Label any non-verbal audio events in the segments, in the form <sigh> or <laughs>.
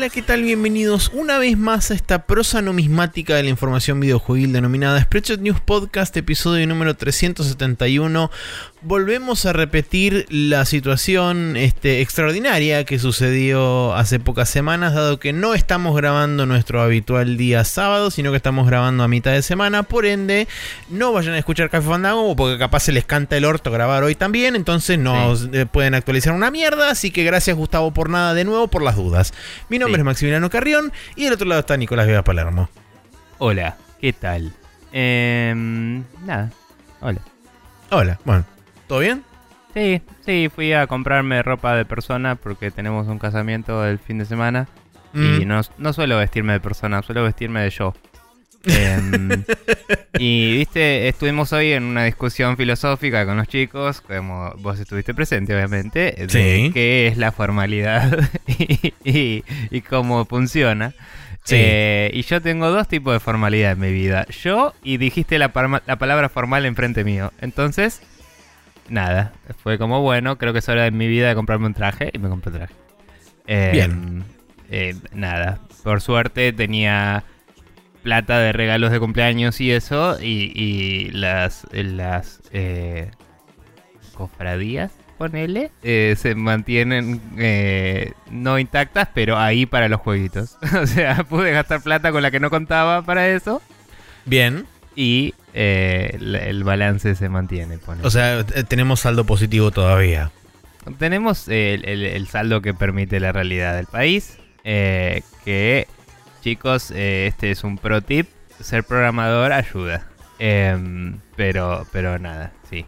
Hola, ¿qué tal? Bienvenidos una vez más a esta prosa numismática de la información videojuegil denominada Spreadshot News Podcast, episodio número 371. Volvemos a repetir la situación este, extraordinaria que sucedió hace pocas semanas, dado que no estamos grabando nuestro habitual día sábado, sino que estamos grabando a mitad de semana. Por ende, no vayan a escuchar Café Fandango, porque capaz se les canta el orto grabar hoy también, entonces no eh, pueden actualizar una mierda. Así que gracias, Gustavo, por nada de nuevo, por las dudas. Mi nombre Sí. es Maximiliano Carrión y del otro lado está Nicolás Vega Palermo. Hola, ¿qué tal? Em, nada, hola. Hola, bueno, ¿todo bien? Sí, sí, fui a comprarme ropa de persona porque tenemos un casamiento el fin de semana y Mm. no, no suelo vestirme de persona, suelo vestirme de yo. Em, <laughs> y viste, estuvimos hoy en una discusión filosófica con los chicos, como vos estuviste presente obviamente, de Sí. qué es la formalidad <laughs> y, y- y cómo funciona. Sí. Eh, y yo tengo dos tipos de formalidad en mi vida. Yo y dijiste la, la palabra formal enfrente mío. Entonces, nada. Fue como, bueno, creo que es hora de mi vida de comprarme un traje y me compré un traje. Eh, Bien. eh, nada. Por suerte tenía plata de regalos de cumpleaños y eso. Y, y las, las eh, cofradías, ponele, eh, se mantienen eh, no intactas, pero ahí para los jueguitos. <laughs> o sea, pude gastar plata con la que no contaba para eso. Bien. Y eh, el, balance se mantiene. O sea, eh, tenemos saldo positivo todavía. Tenemos el, el- el saldo que permite la realidad del país. eh, que, chicos, eh, este es un pro tip. Ser programador ayuda. Em, pero, pero nada, sí.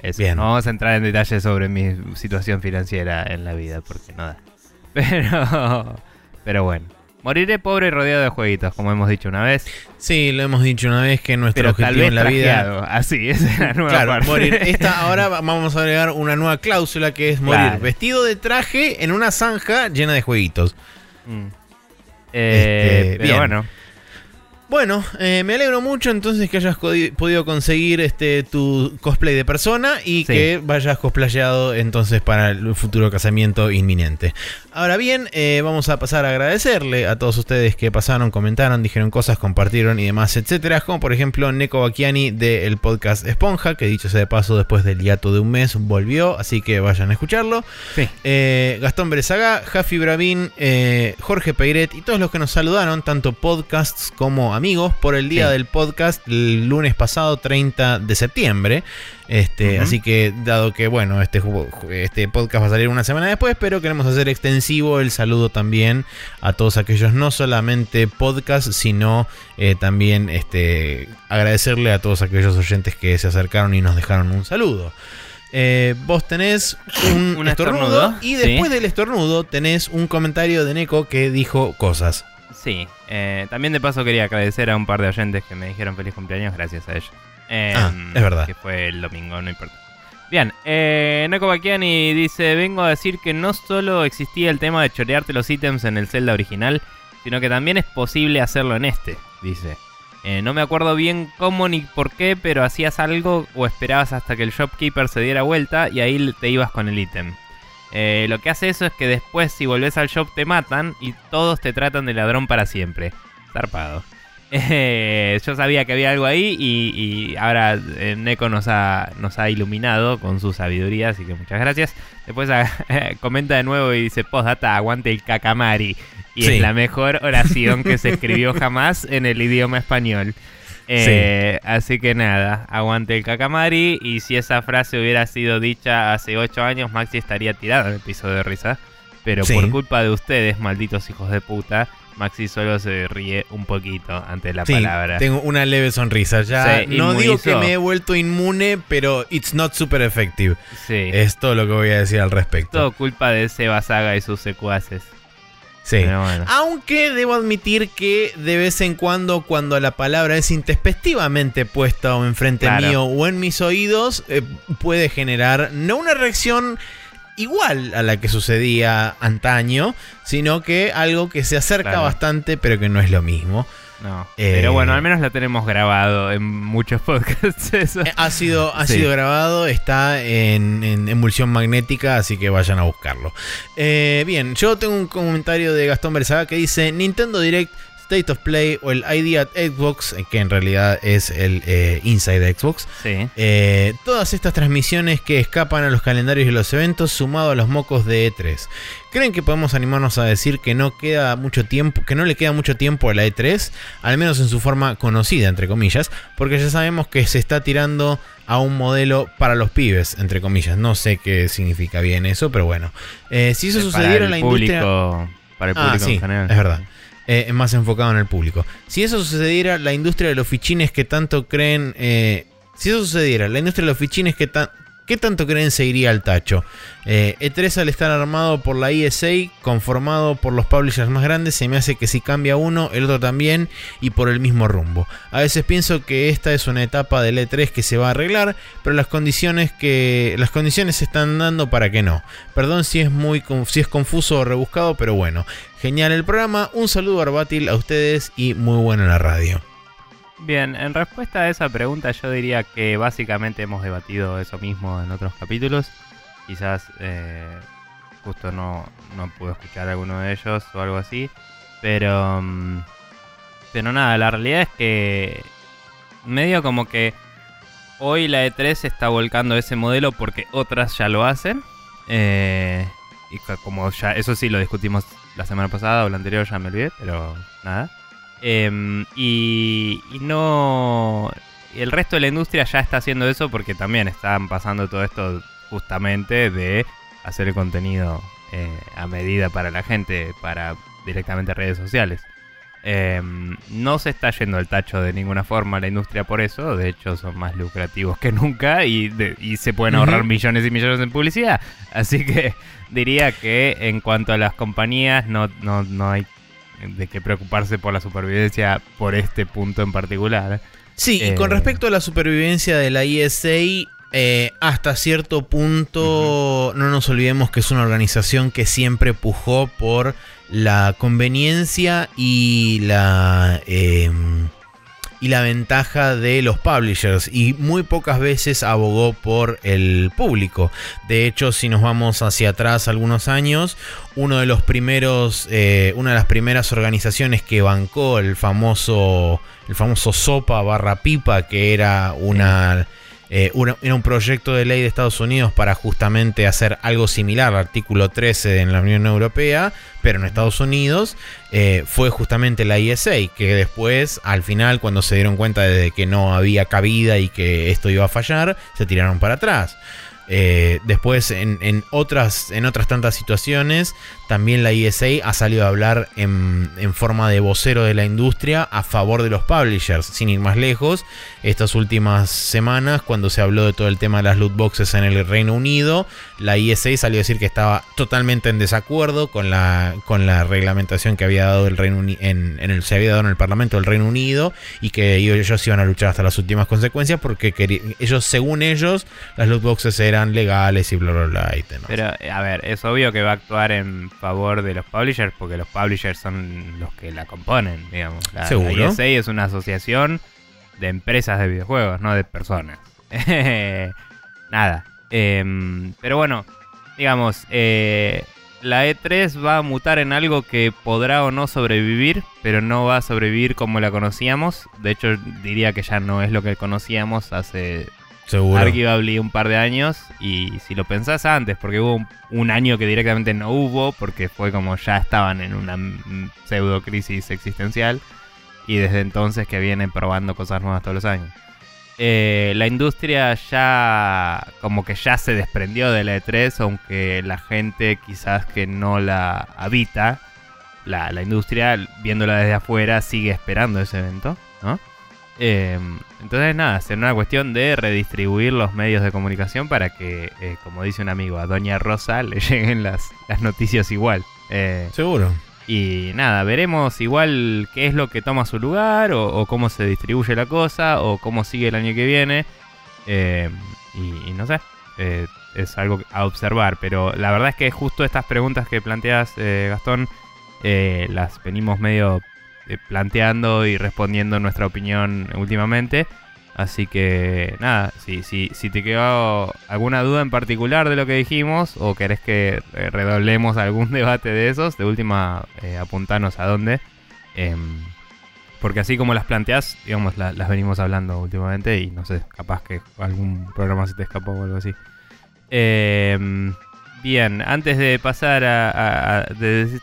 Eso. Bien. No vamos a entrar en detalles sobre mi situación financiera en la vida, porque no da. <laughs> Pero, pero bueno. Moriré pobre y rodeado de jueguitos, como hemos dicho una vez. Sí, lo hemos dicho una vez que nuestro Pero tal objetivo vez en la vida. <laughs> Así, esa es la nueva Claro, parte. morir. <laughs> Esta, ahora vamos a agregar una nueva cláusula que es morir Claro. vestido de traje en una zanja llena de jueguitos. Mm. Eh, Este, pero bien. bueno, Bueno, eh, me alegro mucho entonces que hayas podido conseguir este tu cosplay de persona y Sí. que vayas cosplayado entonces para el futuro casamiento inminente. Ahora bien, eh, vamos a pasar a agradecerle a todos ustedes que pasaron, comentaron, dijeron cosas, compartieron y demás, etcétera. Como por ejemplo Neko Bakiani del podcast Esponja, que dicho sea de paso, después del hiato de un mes volvió, así que vayan a escucharlo. sí. Eh, Gastón Berezaga, Jafi Bravín, Jorge Peiret y todos los que nos saludaron, tanto podcasts como amigos, por el día Sí. del podcast el lunes pasado, 30 de septiembre. Este. Así que, dado que, bueno, este, este podcast va a salir una semana después, pero queremos hacer extensivo el saludo también a todos aquellos, no solamente podcasts, sino eh, también este, agradecerle a todos aquellos oyentes que se acercaron y nos dejaron un saludo. Eh, vos tenés un, <laughs> Un estornudo, estornudo, y sí. después del estornudo tenés un comentario de Neko que dijo cosas. Sí, eh, también de paso quería agradecer a un par de oyentes que me dijeron feliz cumpleaños gracias a ellos. Eh, Ah, es verdad. Que fue el domingo, no importa. Bien, eh, Neko Bakiani dice, vengo a decir que no solo existía el tema de chorearte los ítems en el Zelda original, sino que también es posible hacerlo en este, dice. Eh, no me acuerdo bien cómo ni por qué, pero hacías algo o esperabas hasta que el shopkeeper se diera vuelta y ahí te ibas con el ítem. Eh, lo que hace eso es que después si volvés al shop te matan y todos te tratan de ladrón para siempre. Zarpado. <laughs> Eh, yo sabía que había algo ahí y, y ahora eh, Neko nos ha, nos ha iluminado con su sabiduría, así que muchas gracias. Después ah, <laughs> comenta de nuevo y dice, postdata, aguante el cacamari. Y Sí. es la mejor oración que se escribió jamás en el idioma español. Eh, Así que nada, aguante el cacamari. Y si esa frase hubiera sido dicha hace 8 años, Maxi estaría tirado en el piso de risa. Pero Sí. por culpa de ustedes, malditos hijos de puta, Maxi solo se ríe un poquito ante la Sí, palabra. tengo una leve sonrisa. Ya no digo que me he vuelto inmune, pero it's not super effective. Sí. Es todo lo que voy a decir al respecto. todo culpa de Seba Saga y sus secuaces. Sí. Bueno. Aunque debo admitir que de vez en cuando, cuando la palabra es intempestivamente puesta o enfrente Claro. mío o en mis oídos, eh, puede generar no una reacción igual a la que sucedía antaño, sino que algo que se acerca Claro. bastante, pero que no es lo mismo. No. Eh, Pero bueno, al menos lo tenemos grabado en muchos <laughs> podcasts. Eso. Eh, Ha sido, ha Sí. sido grabado, está en, en emulsión magnética, así que vayan a buscarlo. Eh, bien, yo tengo un comentario de Gastón Berzaga que dice Nintendo Direct State of Play o el ID at Xbox, eh, que en realidad es el eh, Inside Xbox. Sí. Eh, todas estas transmisiones que escapan a los calendarios y los eventos sumado a los mocos de E3. ¿Creen que podemos animarnos a decir que no queda mucho tiempo, que no le queda mucho tiempo a la E3, al menos en su forma conocida entre comillas, porque ya sabemos que se está tirando a un modelo para los pibes entre comillas. No sé qué significa bien eso, pero bueno. Eh, si eso sucediera en la el industria público, Para el Ah, público sí, en general. es verdad. Eh, más enfocado en el público. Si eso sucediera, la industria de los fichines que tanto creen. eh, si eso sucediera, la industria de los fichines que, tan, ¿qué tanto creen se iría al tacho? Eh, E3 al estar armado por la ESA, conformado por los publishers más grandes, se me hace que si cambia uno, el otro también y por el mismo rumbo. A veces pienso que esta es una etapa del E3 que se va a arreglar, pero las condiciones que las condiciones se están dando para que no. Perdón si es muy si es confuso o rebuscado, pero bueno. Genial el programa, un saludo Arbátil a ustedes y muy buena la radio. Bien, en respuesta a esa pregunta yo diría que básicamente hemos debatido eso mismo en otros capítulos. Quizás eh, justo no, no pude escuchar alguno de ellos o algo así. Pero... mm, Pero nada, la realidad es que medio como que hoy la E3 se está volcando ese modelo porque otras ya lo hacen. Eh, y como ya, eso sí lo discutimos la semana pasada o la anterior, ya me olvidé, pero nada. Em, y, y no. el resto de la industria ya está haciendo eso porque también están pasando todo esto justamente de hacer el contenido eh, a medida para la gente, para directamente redes sociales. Em, no se está yendo el tacho de ninguna forma la industria por eso, de hecho son más lucrativos que nunca y, de- y se pueden ahorrar millones y millones en publicidad. Así que diría que en cuanto a las compañías no, no, no hay de qué preocuparse por la supervivencia por este punto en particular. Sí, y con Eh. respecto a la supervivencia de la ESA, eh, hasta cierto punto no nos olvidemos que es una organización que siempre pujó por la conveniencia y la em, y la ventaja de los publishers y muy pocas veces abogó por el público. De hecho, si nos vamos hacia atrás algunos años, uno de los primeros, eh, una de las primeras organizaciones que bancó el famoso, el famoso SOPA barra pipa, que era una, eh, era un proyecto de ley de Estados Unidos para justamente hacer algo similar al artículo 13 en la Unión Europea, pero en Estados Unidos, eh, fue justamente la ISA, que después, al final, cuando se dieron cuenta de que no había cabida y que esto iba a fallar, se tiraron para atrás. Eh, después, en, otras, en otras tantas situaciones, también la ISA ha salido a hablar en forma de vocero de la industria a favor de los publishers, sin ir más lejos. Estas últimas semanas, cuando se habló de todo el tema de las loot boxes en el Reino Unido, la ISA salió a decir que estaba totalmente en desacuerdo con la, con la reglamentación que había dado el Reino Uni- en, en el, se había dado en el Parlamento del Reino Unido y que ellos iban a luchar hasta las últimas consecuencias porque ellos, según ellos, las loot boxes eran legales y bla bla bla. y demás. Pero, a ver, es obvio que va a actuar en favor de los publishers porque los publishers son los que la componen, digamos. La, Seguro. la ESA es una asociación de empresas de videojuegos, no de personas. <laughs> Nada. Em, pero bueno, digamos, eh, la E3 va a mutar en algo que podrá o no sobrevivir, pero no va a sobrevivir como la conocíamos. De hecho, diría que ya no es lo que conocíamos hace Seguro. arguably un par de años. Y si lo pensás antes, porque hubo un, un año que directamente no hubo, porque fue como ya estaban en una pseudo crisis existencial. Y desde entonces que vienen probando cosas nuevas todos los años. Eh, la industria ya como que ya se desprendió de la E3, aunque la gente quizás que no la habita, la, la industria viéndola desde afuera sigue esperando ese evento, ¿no? Eh, entonces nada, será una cuestión de redistribuir los medios de comunicación para que, eh, como dice un amigo, a Doña Rosa le <laughs> lleguen las, las noticias igual. Eh, Seguro. Y nada, veremos igual qué es lo que toma su lugar o, o cómo se distribuye la cosa o cómo sigue el año que viene. Eh, y, no sé, eh, es algo a observar. Pero la verdad es que justo estas preguntas que planteas, eh, Gastón, eh, las venimos medio planteando y respondiendo nuestra opinión últimamente. Así que nada, si, si, si te quedó alguna duda en particular de lo que dijimos o querés que eh, redoblemos algún <laughs> debate de esos, de última eh, apuntanos a dónde. Em, porque así como las planteás, digamos, la- las venimos hablando últimamente y no sé, capaz que algún programa se te escapó o algo así. Em, bien, antes de pasar a, de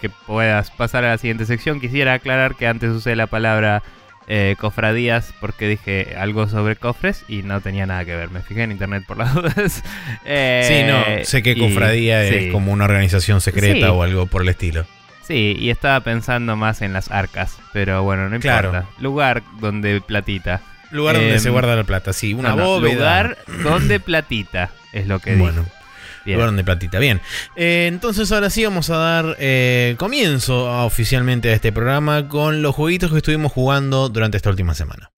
que puedas pasar a la siguiente sección, quisiera aclarar que antes usé la palabra eh, cofradías porque dije algo sobre cofres y no tenía nada que ver. Me fijé en internet por las <laughs> dudas. Eh, sí, no, sé que y- Cofradía sí. es como una organización secreta Sí. o algo por el estilo. Sí, y estaba pensando más en las arcas, pero bueno, no importa. Claro. Lugar donde platita. Lugar donde Em, se guarda la plata, sí, una No, no, bóveda. lugar donde platita es lo que. Bueno, Bien. lugar donde platita. Bien, Eh, entonces ahora sí vamos a dar eh, comienzo oficialmente a este programa con los jueguitos que estuvimos jugando durante esta última semana.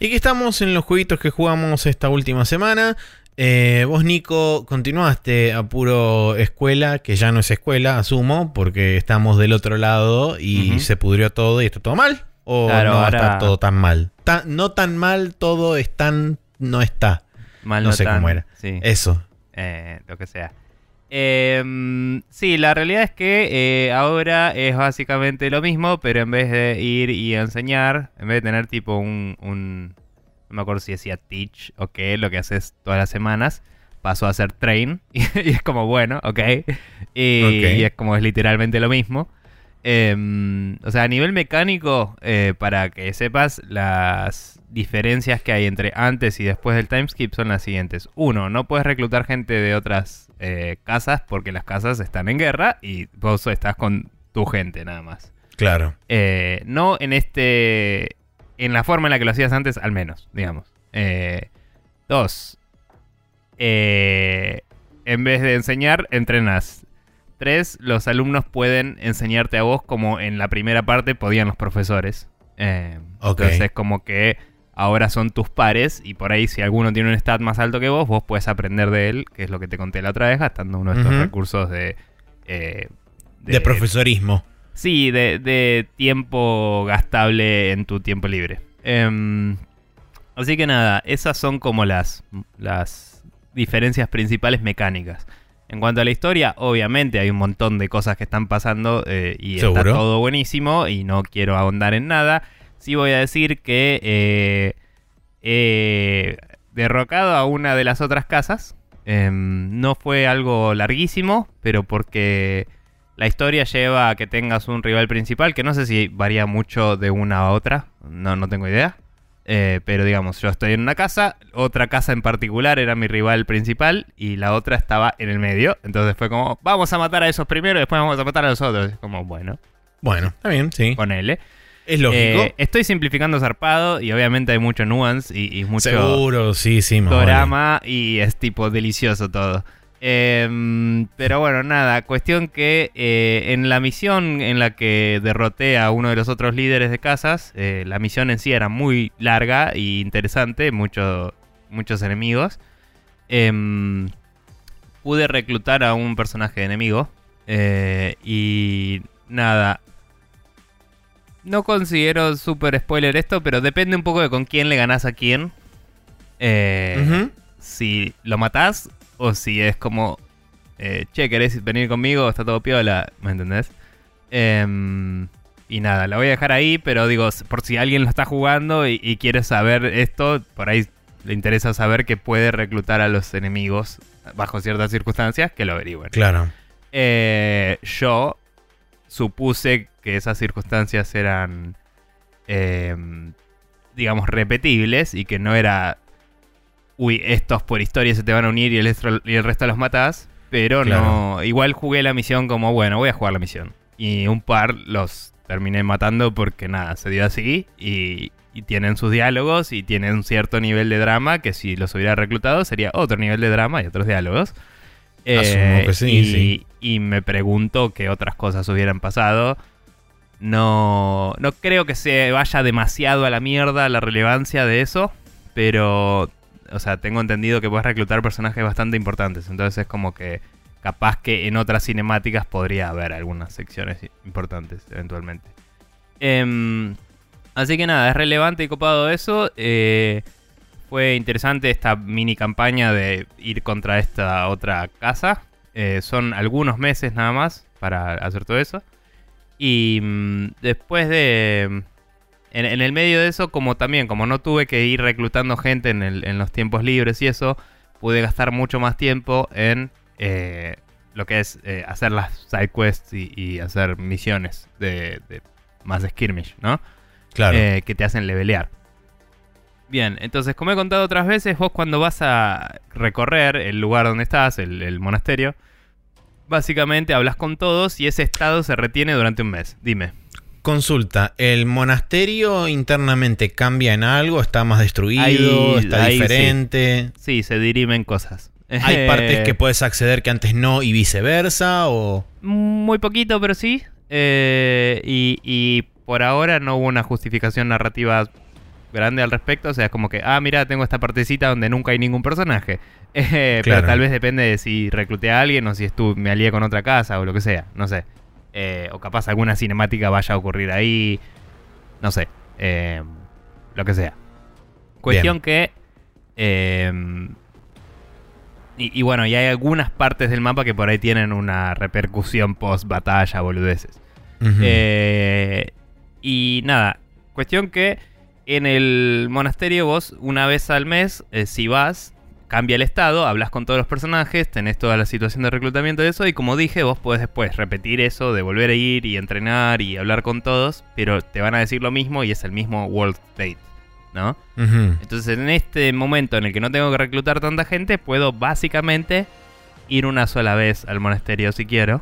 Y aquí estamos en los jueguitos que jugamos esta última semana. Eh, vos, Nico, continuaste a puro escuela, que ya no es escuela, asumo, porque estamos del otro lado y se pudrió todo y está todo mal. ¿O Claro, no ahora- está todo tan mal? Ta- no tan mal, todo es tan... no está. Mal no sé tan- cómo era. Sí, Eso. eh, lo que sea. Em, sí, la realidad es que eh, ahora es básicamente lo mismo, pero en vez de ir y enseñar, en vez de tener tipo un, un- no me acuerdo si decía teach o qué, lo que haces todas las semanas, pasó a ser train <laughs> y, es como bueno, ok, y, Ok. y es como es literalmente lo mismo. Em, o sea, a nivel mecánico, eh, para que sepas, las diferencias que hay entre antes y después del timeskip son las siguientes. Uno, no puedes reclutar gente de otras eh, casas porque las casas están en guerra y vos estás con tu gente nada más. Claro. Eh, no en este. En la forma en la que lo hacías antes, al menos, digamos. Eh, dos. eh, en vez de enseñar, entrenas. Tres, los alumnos pueden enseñarte a vos como en la primera parte podían los profesores. Eh, Ok. Entonces es como que ahora son tus pares y por ahí si alguno tiene un stat más alto que vos, vos puedes aprender de él, que es lo que te conté la otra vez, gastando uno de estos recursos de... eh, De, profesorismo. Sí, de, de tiempo gastable en tu tiempo libre. Em, así que nada, esas son como las, las diferencias principales mecánicas. En cuanto a la historia, obviamente hay un montón de cosas que están pasando eh, y está Seguro. todo buenísimo y no quiero ahondar en nada. Sí voy a decir que eh, he derrocado a una de las otras casas. Em, no fue algo larguísimo, pero porque la historia lleva a que tengas un rival principal, que no sé si varía mucho de una a otra, no, no tengo idea. Eh, pero digamos, yo estoy en una casa, otra casa en particular era mi rival principal y la otra estaba en el medio. Entonces fue como, vamos a matar a esos primero y después vamos a matar a los otros. Como, bueno, Bueno, está bien, sí. ponele. Es lógico. Eh, estoy simplificando zarpado y obviamente hay mucho nuance y, y mucho Seguro, sí, sí, vale. drama y es tipo delicioso todo. Em, pero bueno, nada, cuestión que eh, en la misión en la que derroté a uno de los otros líderes de casas, eh, la misión en sí era muy larga e interesante, mucho- muchos enemigos. Em, pude reclutar a un personaje enemigo y nada. No considero super spoiler esto, pero depende un poco de con quién le ganás a quién. Eh, si lo matás o si es como, eh, che, ¿querés venir conmigo? Está todo piola, ¿me entendés? Em, y nada, la voy a dejar ahí, pero digo, por si alguien lo está jugando y, y quiere saber esto, por ahí le interesa saber que puede reclutar a los enemigos bajo ciertas circunstancias, que lo averigüen. Claro. Eh, yo supuse que esas circunstancias eran, em, digamos, repetibles y que no era uy, estos por historia se te van a unir y el, resto- y el resto los matás. Pero no, igual jugué la misión como, bueno, voy a jugar la misión. Y un par los terminé matando porque nada, se dio así. Y, y tienen sus diálogos y tienen un cierto nivel de drama que si los hubiera reclutado sería otro nivel de drama y otros diálogos. Eh, Asumo que sí, y, sí. y me pregunto qué otras cosas hubieran pasado. No, no creo que se vaya demasiado a la mierda la relevancia de eso, pero, o sea, tengo entendido que puedes reclutar personajes bastante importantes, entonces es como que capaz que en otras cinemáticas podría haber algunas secciones importantes eventualmente. Em, así que nada, es relevante y copado eso. eh, fue interesante esta mini campaña de ir contra esta otra casa. Eh, son algunos meses nada más para hacer todo eso. Y mm, después de... En, en el medio de eso, como también, como no tuve que ir reclutando gente en, el- en los tiempos libres y eso, pude gastar mucho más tiempo en eh, lo que es eh, hacer las side quests y, y hacer misiones de, de más skirmish, ¿no? Claro. eh, que te hacen levelear. Bien, entonces como he contado otras veces, vos cuando vas a recorrer el lugar donde estás, el, el monasterio, básicamente hablas con todos y ese estado se retiene durante un mes. Dime. Consulta, ¿el monasterio internamente cambia en algo? ¿Está más destruido? Ahí- ¿Está ahí diferente? Sí, se dirimen cosas. ¿Hay partes Eh, que puedes acceder que antes no y viceversa? ¿O Muy poquito, pero sí. Eh, y, y por ahora no hubo una justificación narrativa grande al respecto. O sea, es como que, ah, mira, tengo esta partecita donde nunca hay ningún personaje. <laughs> Eh, Claro. Pero tal vez depende de si recluté a alguien o si estu me alié con otra casa o lo que sea. No sé. Eh, o capaz alguna cinemática vaya a ocurrir ahí. No sé. Eh, lo que sea. Cuestión que... eh, y, y bueno, y hay algunas partes del mapa que por ahí tienen una repercusión post batalla, boludeces. Y nada, cuestión que en el monasterio vos una vez al mes, eh, si vas, cambia el estado, hablas con todos los personajes, tenés toda la situación de reclutamiento de eso y como dije, vos podés después repetir eso de volver a ir y entrenar y hablar con todos, pero te van a decir lo mismo y es el mismo World State, ¿no? Entonces en este momento en el que no tengo que reclutar tanta gente, puedo básicamente ir una sola vez al monasterio si quiero.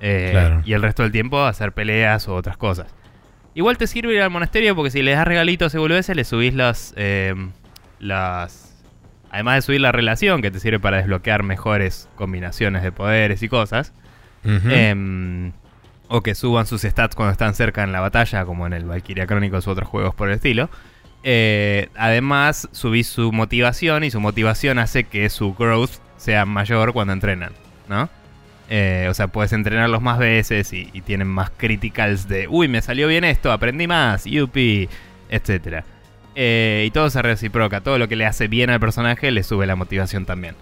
eh, Claro. Y el resto del tiempo hacer peleas o otras cosas. Igual te sirve ir al monasterio porque si le das regalitos y boludeces, le subís las, eh, las... Además de subir la relación, que te sirve para desbloquear mejores combinaciones de poderes y cosas. Em, o que suban sus stats cuando están cerca en la batalla, como en el Valkyria Chronicles u otros juegos por el estilo. Eh, además, subís su motivación y su motivación hace que su growth sea mayor cuando entrenan, ¿no? Eh, o sea, puedes entrenarlos más veces y, tienen más criticals de, uy, me salió bien esto, aprendí más, yupi, etc. y todo se reciproca, todo lo que le hace bien al personaje le sube la motivación también.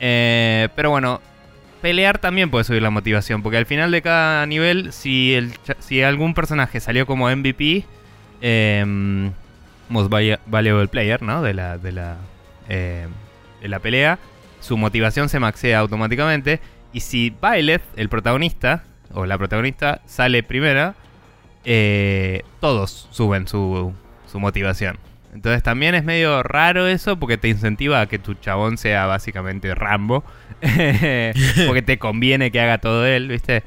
Eh, pero bueno, pelear también puede subir la motivación, porque al final de cada nivel, si, el, si algún personaje salió como MVP, em, Most Valuable Player, ¿no? De la, de la, de la pelea, su motivación se maxea automáticamente. Y si Byleth, el protagonista, o la protagonista, sale primera, eh, todos suben su, su motivación. Entonces también es medio raro eso porque te incentiva a que tu chabón sea básicamente Rambo. <laughs> porque te conviene que haga todo él, ¿viste?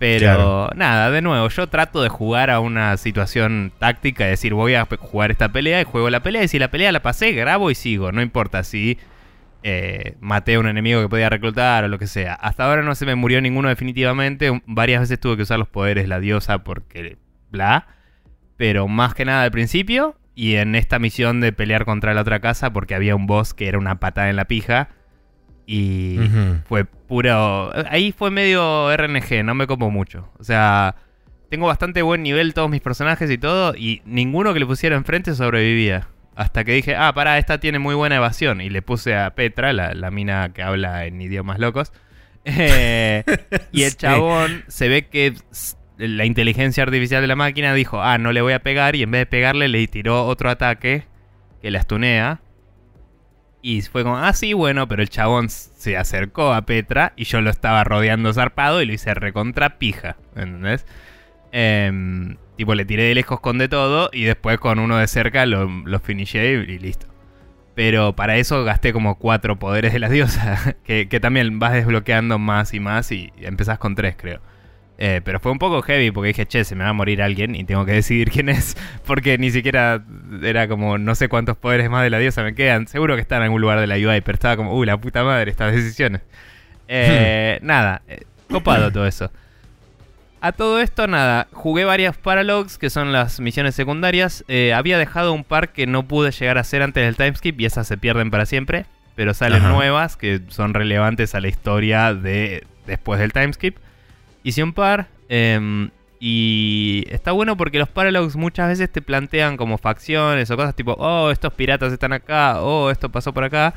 Pero Claro. nada, de nuevo, yo trato de jugar a una situación táctica, decir, voy a jugar esta pelea y juego la pelea y si la pelea la pasé, grabo y sigo, no importa si eh, maté a un enemigo que podía reclutar o lo que sea. Hasta ahora no se me murió ninguno definitivamente, varias veces tuve que usar los poderes la diosa porque bla, pero más que nada al principio y en esta misión de pelear contra la otra casa porque había un boss que era una patada en la pija y fue puro... Ahí fue medio RNG, no me copo mucho. O sea, tengo bastante buen nivel todos mis personajes y todo y ninguno que le pusiera enfrente sobrevivía. Hasta que dije, ah, pará, esta tiene muy buena evasión. Y le puse a Petra, la, la mina que habla en idiomas locos. <laughs> Eh, y el Sí. chabón se ve que la inteligencia artificial de la máquina dijo, ah, no le voy a pegar. Y en vez de pegarle, le tiró otro ataque que la estunea. Y fue como, ah, sí, bueno, pero el chabón se acercó a Petra y yo lo estaba rodeando zarpado y lo hice recontra pija. ¿Entendés? Em, tipo, le tiré de lejos con de todo y después con uno de cerca lo, lo finishé y, y listo. Pero para eso gasté como cuatro poderes de la diosa, <laughs> que, que también vas desbloqueando más y más y empezás con tres, creo. Eh, pero fue un poco heavy porque dije, che, se me va a morir alguien y tengo que <laughs> decidir quién es. <laughs> Porque ni siquiera era como, no sé cuántos poderes más de la diosa me quedan. Seguro que está en algún lugar de la UI, pero estaba como, uy, la puta madre, estas decisiones. Eh, nada, eh, copado todo eso. A todo esto, nada, jugué varias Paralogs, que son las misiones secundarias. había dejado un par que no pude llegar a hacer antes del timeskip y esas se pierden para siempre. Pero salen nuevas que son relevantes a la historia de después del timeskip. Hice un par. Em, y está bueno porque los paralogs muchas veces te plantean como facciones o cosas tipo, oh, estos piratas están acá, oh, esto pasó por acá.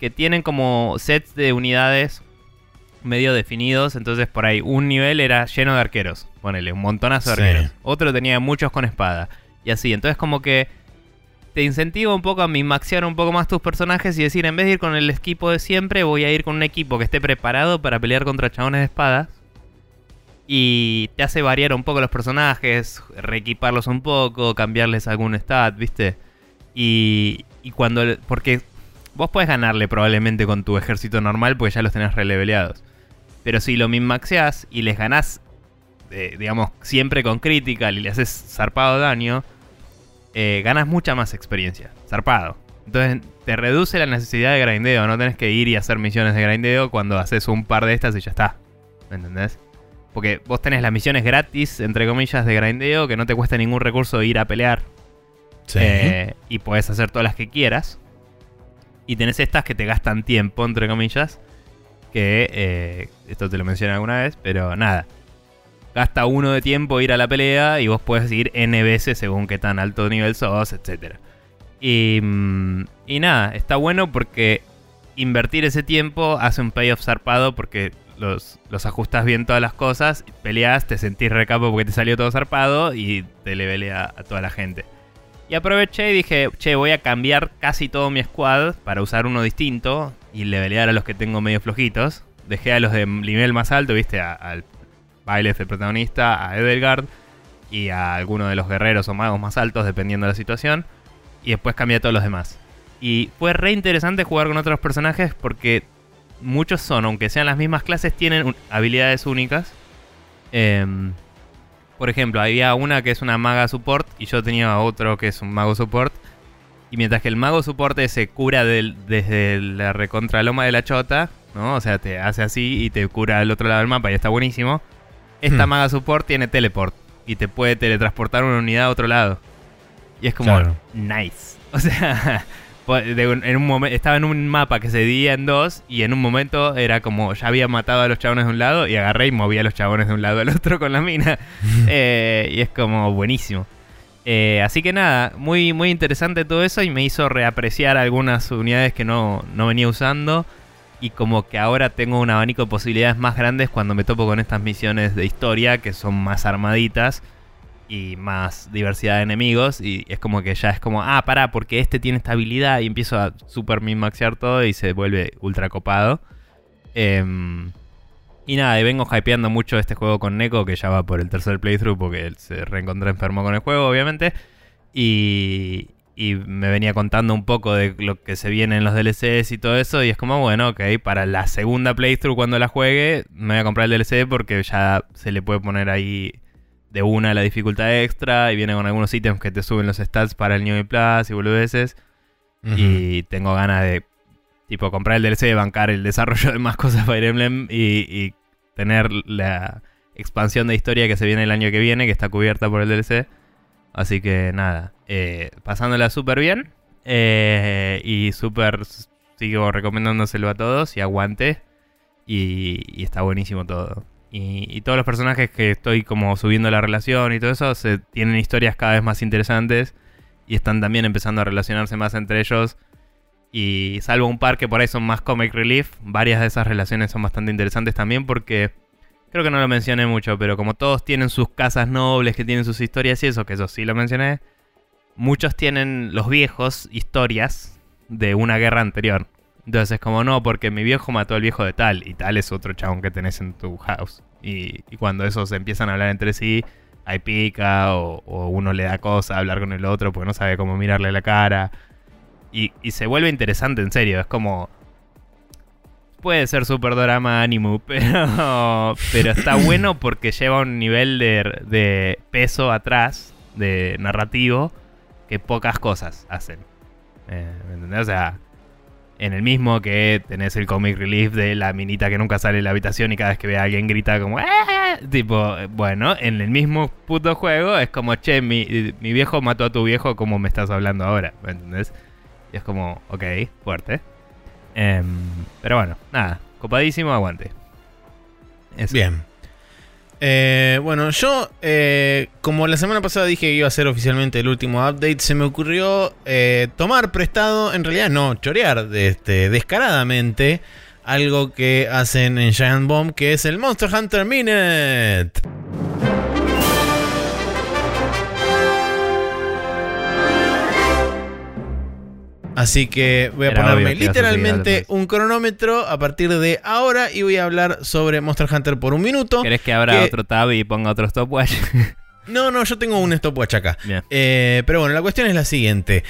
Que tienen como sets de unidades medio definidos. Entonces por ahí un nivel era lleno de arqueros. Ponele, un montonazo de arqueros. Otro tenía muchos con espada. Y así. Entonces como que te incentiva un poco a maxear un poco más tus personajes y decir, en vez de ir con el equipo de siempre, voy a ir con un equipo que esté preparado para pelear contra chabones de espadas y te hace variar un poco los personajes, reequiparlos un poco, cambiarles algún stat, ¿viste? Y, y cuando... Porque vos puedes ganarle probablemente con tu ejército normal porque ya los tenés releveleados. Pero si lo minmaxeás y les ganás, eh, digamos, siempre con critical y le haces zarpado daño, eh, ganas mucha más experiencia. Zarpado. Entonces te reduce la necesidad de grindeo. No tenés que ir y hacer misiones de grindeo cuando haces un par de estas y ya está. ¿Me entendés? Porque vos tenés las misiones gratis, entre comillas, de grindeo, que no te cuesta ningún recurso ir a pelear. Sí. Eh, y podés hacer todas las que quieras. Y tenés estas que te gastan tiempo, entre comillas. Eh, esto te lo mencioné alguna vez, pero nada. Gasta uno de tiempo ir a la pelea y vos puedes ir N veces según qué tan alto nivel sos, etc. Y, mm, y nada, está bueno porque invertir ese tiempo hace un payoff zarpado porque los, los ajustas bien todas las cosas, peleas, te sentís recapo porque te salió todo zarpado y te le a, a toda la gente. Y aproveché y dije, che, voy a cambiar casi todo mi squad para usar uno distinto y levelear a los que tengo medio flojitos. Dejé a los de nivel más alto, viste, al baile del protagonista, a Edelgard y a alguno de los guerreros o magos más altos, dependiendo de la situación. Y después cambié a todos los demás. Y fue re interesante jugar con otros personajes porque muchos son, aunque sean las mismas clases, tienen habilidades únicas. Em, por ejemplo, había una que es una maga support y yo tenía otro que es un mago support. Y mientras que el mago support se cura desde la recontraloma de la chota, ¿no? O sea, te hace así y te cura al otro lado del mapa y está buenísimo. Esta hmm. maga support tiene teleport y te puede teletransportar una unidad a otro lado. Y es como, nice. <laughs> O sea, en un momento estaba en un mapa que se dividía en dos y en un momento era como ya había matado a los chabones de un lado y agarré y movía a los chabones de un lado al otro con la mina <laughs> eh, y es como buenísimo eh, así que nada muy muy interesante todo eso y me hizo reapreciar algunas unidades que no, no venía usando y como que ahora tengo un abanico de posibilidades más grandes cuando me topo con estas misiones de historia que son más armaditas y más diversidad de enemigos. Y es como que ya es como, ah, pará, porque este tiene esta habilidad. Y empiezo a super min-maxear todo y se vuelve ultra copado. Em, y nada, y vengo hypeando mucho este juego con Neko, que ya va por el tercer playthrough porque él se reencontró enfermo con el juego, obviamente. Y, y me venía contando un poco de lo que se viene en los DLCs y todo eso. Y es como, bueno, ok, para la segunda playthrough cuando la juegue, me voy a comprar el DLC porque ya se le puede poner ahí de una la dificultad extra y viene con algunos ítems que te suben los stats para el New Plus y boludeces. Y tengo ganas de, tipo, comprar el DLC, bancar el desarrollo de más cosas Fire Emblem y, tener la expansión de historia que se viene el año que viene, que está cubierta por el DLC. Así que nada, eh, pasándola súper bien. Eh, y súper sigo recomendándoselo a todos y aguante. y está buenísimo todo. Y, todos los personajes que estoy como subiendo la relación y todo eso se, tienen historias cada vez más interesantes y están también empezando a relacionarse más entre ellos. Y salvo un par que por ahí son más comic relief, varias de esas relaciones son bastante interesantes también porque creo que no lo mencioné mucho, pero como todos tienen sus casas nobles, que tienen sus historias y eso, que eso sí lo mencioné, muchos tienen los viejos historias de una guerra anterior. Entonces, como no, porque mi viejo mató al viejo de tal, y tal es otro chabón que tenés en tu house. Y, cuando esos empiezan a hablar entre sí, hay pica, o, uno le da cosa a hablar con el otro porque no sabe cómo mirarle la cara. Y, y se vuelve interesante en serio. Es como. Puede ser super drama anime, <laughs> pero, pero está bueno porque lleva un nivel de, de peso atrás, de narrativo, que pocas cosas hacen. Eh, ¿Me entendés? O sea, en el mismo que tenés el comic relief de la minita que nunca sale de la habitación y cada vez que ve a alguien grita como ¡Ah! Tipo, bueno, en el mismo puto juego es como, che, mi, mi viejo mató a tu viejo como me estás hablando ahora, ¿me entendés? Y es como, ok, fuerte. Em, pero bueno, nada, copadísimo, aguante. Eso. Bien. Eh, bueno, yo, eh, como la semana pasada dije que iba a ser oficialmente el último update, se me ocurrió eh, tomar prestado, en realidad no, chorear este, descaradamente algo que hacen en Giant Bomb, que es el Monster Hunter Minute. Así que voy a ponerme literalmente un cronómetro a partir de ahora y voy a hablar sobre Monster Hunter por un minuto. ¿Querés que abra otro tab y ponga otro stopwatch? <laughs> no, no, yo tengo un stopwatch acá. Eh, pero bueno, la cuestión es la siguiente.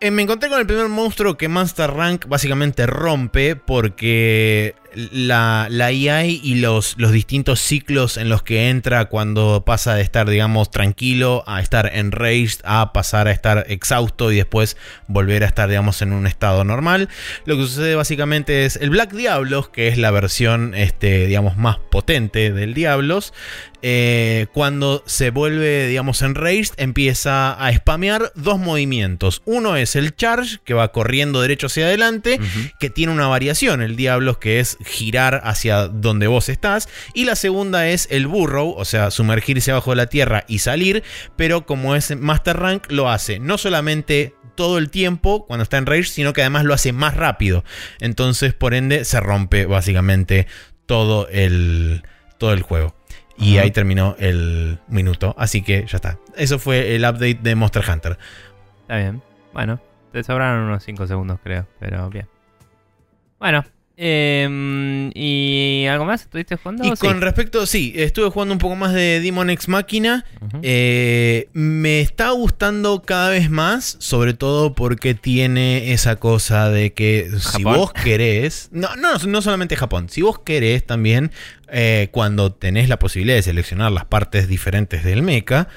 Eh, me encontré con el primer monstruo que Monster Rank básicamente rompe porque la, la AI y los, los, distintos ciclos en los que entra cuando pasa de estar, digamos, tranquilo a estar enraged, a pasar a estar exhausto y después volver a estar, digamos, en un estado normal. Lo que sucede básicamente es el Black Diablos, que es la versión, este, digamos, más potente del Diablos. Eh, cuando se vuelve, digamos, enraged, empieza a spamear dos movimientos. Uno es el charge, que va corriendo derecho hacia adelante, que tiene una variación. El Diablos, que es girar hacia donde vos estás. Y la segunda es el burrow, o sea, sumergirse abajo de la tierra y salir. Pero como es Master Rank, lo hace no solamente todo el tiempo cuando está en Rage, sino que además lo hace más rápido. Entonces, por ende, se rompe básicamente todo el, todo el juego. Y ahí terminó el minuto. Así que ya está. Eso fue el update de Monster Hunter. Está bien. Bueno, te sobraron unos 5 segundos, creo. Pero bien. Bueno, Em, ¿Y algo más? ¿Estuviste jugando? Y con respecto, sí, estuve jugando un poco más de Demon X Máquina. Eh, me está gustando cada vez más, sobre todo porque tiene esa cosa de que si vos querés, no, no, no solamente Japón, si vos querés también, eh, cuando tenés la posibilidad de seleccionar las partes diferentes del mecha,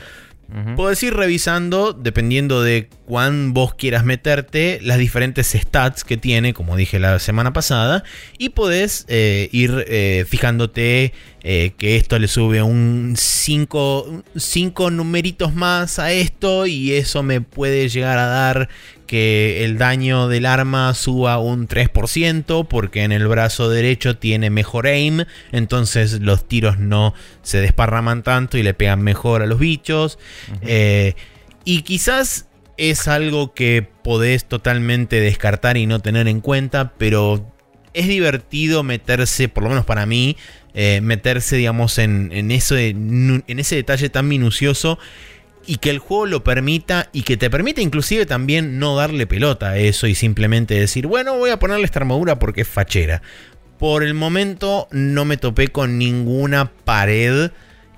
Puedes ir revisando, dependiendo de cuán vos quieras meterte, las diferentes stats que tiene, como dije la semana pasada, y podés eh, ir eh, fijándote eh, que esto le sube un 5 numeritos más a esto, y eso me puede llegar a dar que el daño del arma suba un 3% porque en el brazo derecho tiene mejor aim, entonces los tiros no se desparraman tanto y le pegan mejor a los bichos. Eh, y quizás es algo que podés totalmente descartar y no tener en cuenta, pero es divertido meterse, por lo menos para mí, eh, meterse, digamos, en, en, eso, en ese detalle tan minucioso y que el juego lo permita y que te permita inclusive también no darle pelota a eso y simplemente decir, bueno, voy a ponerle esta armadura porque es fachera. Por el momento no me topé con ninguna pared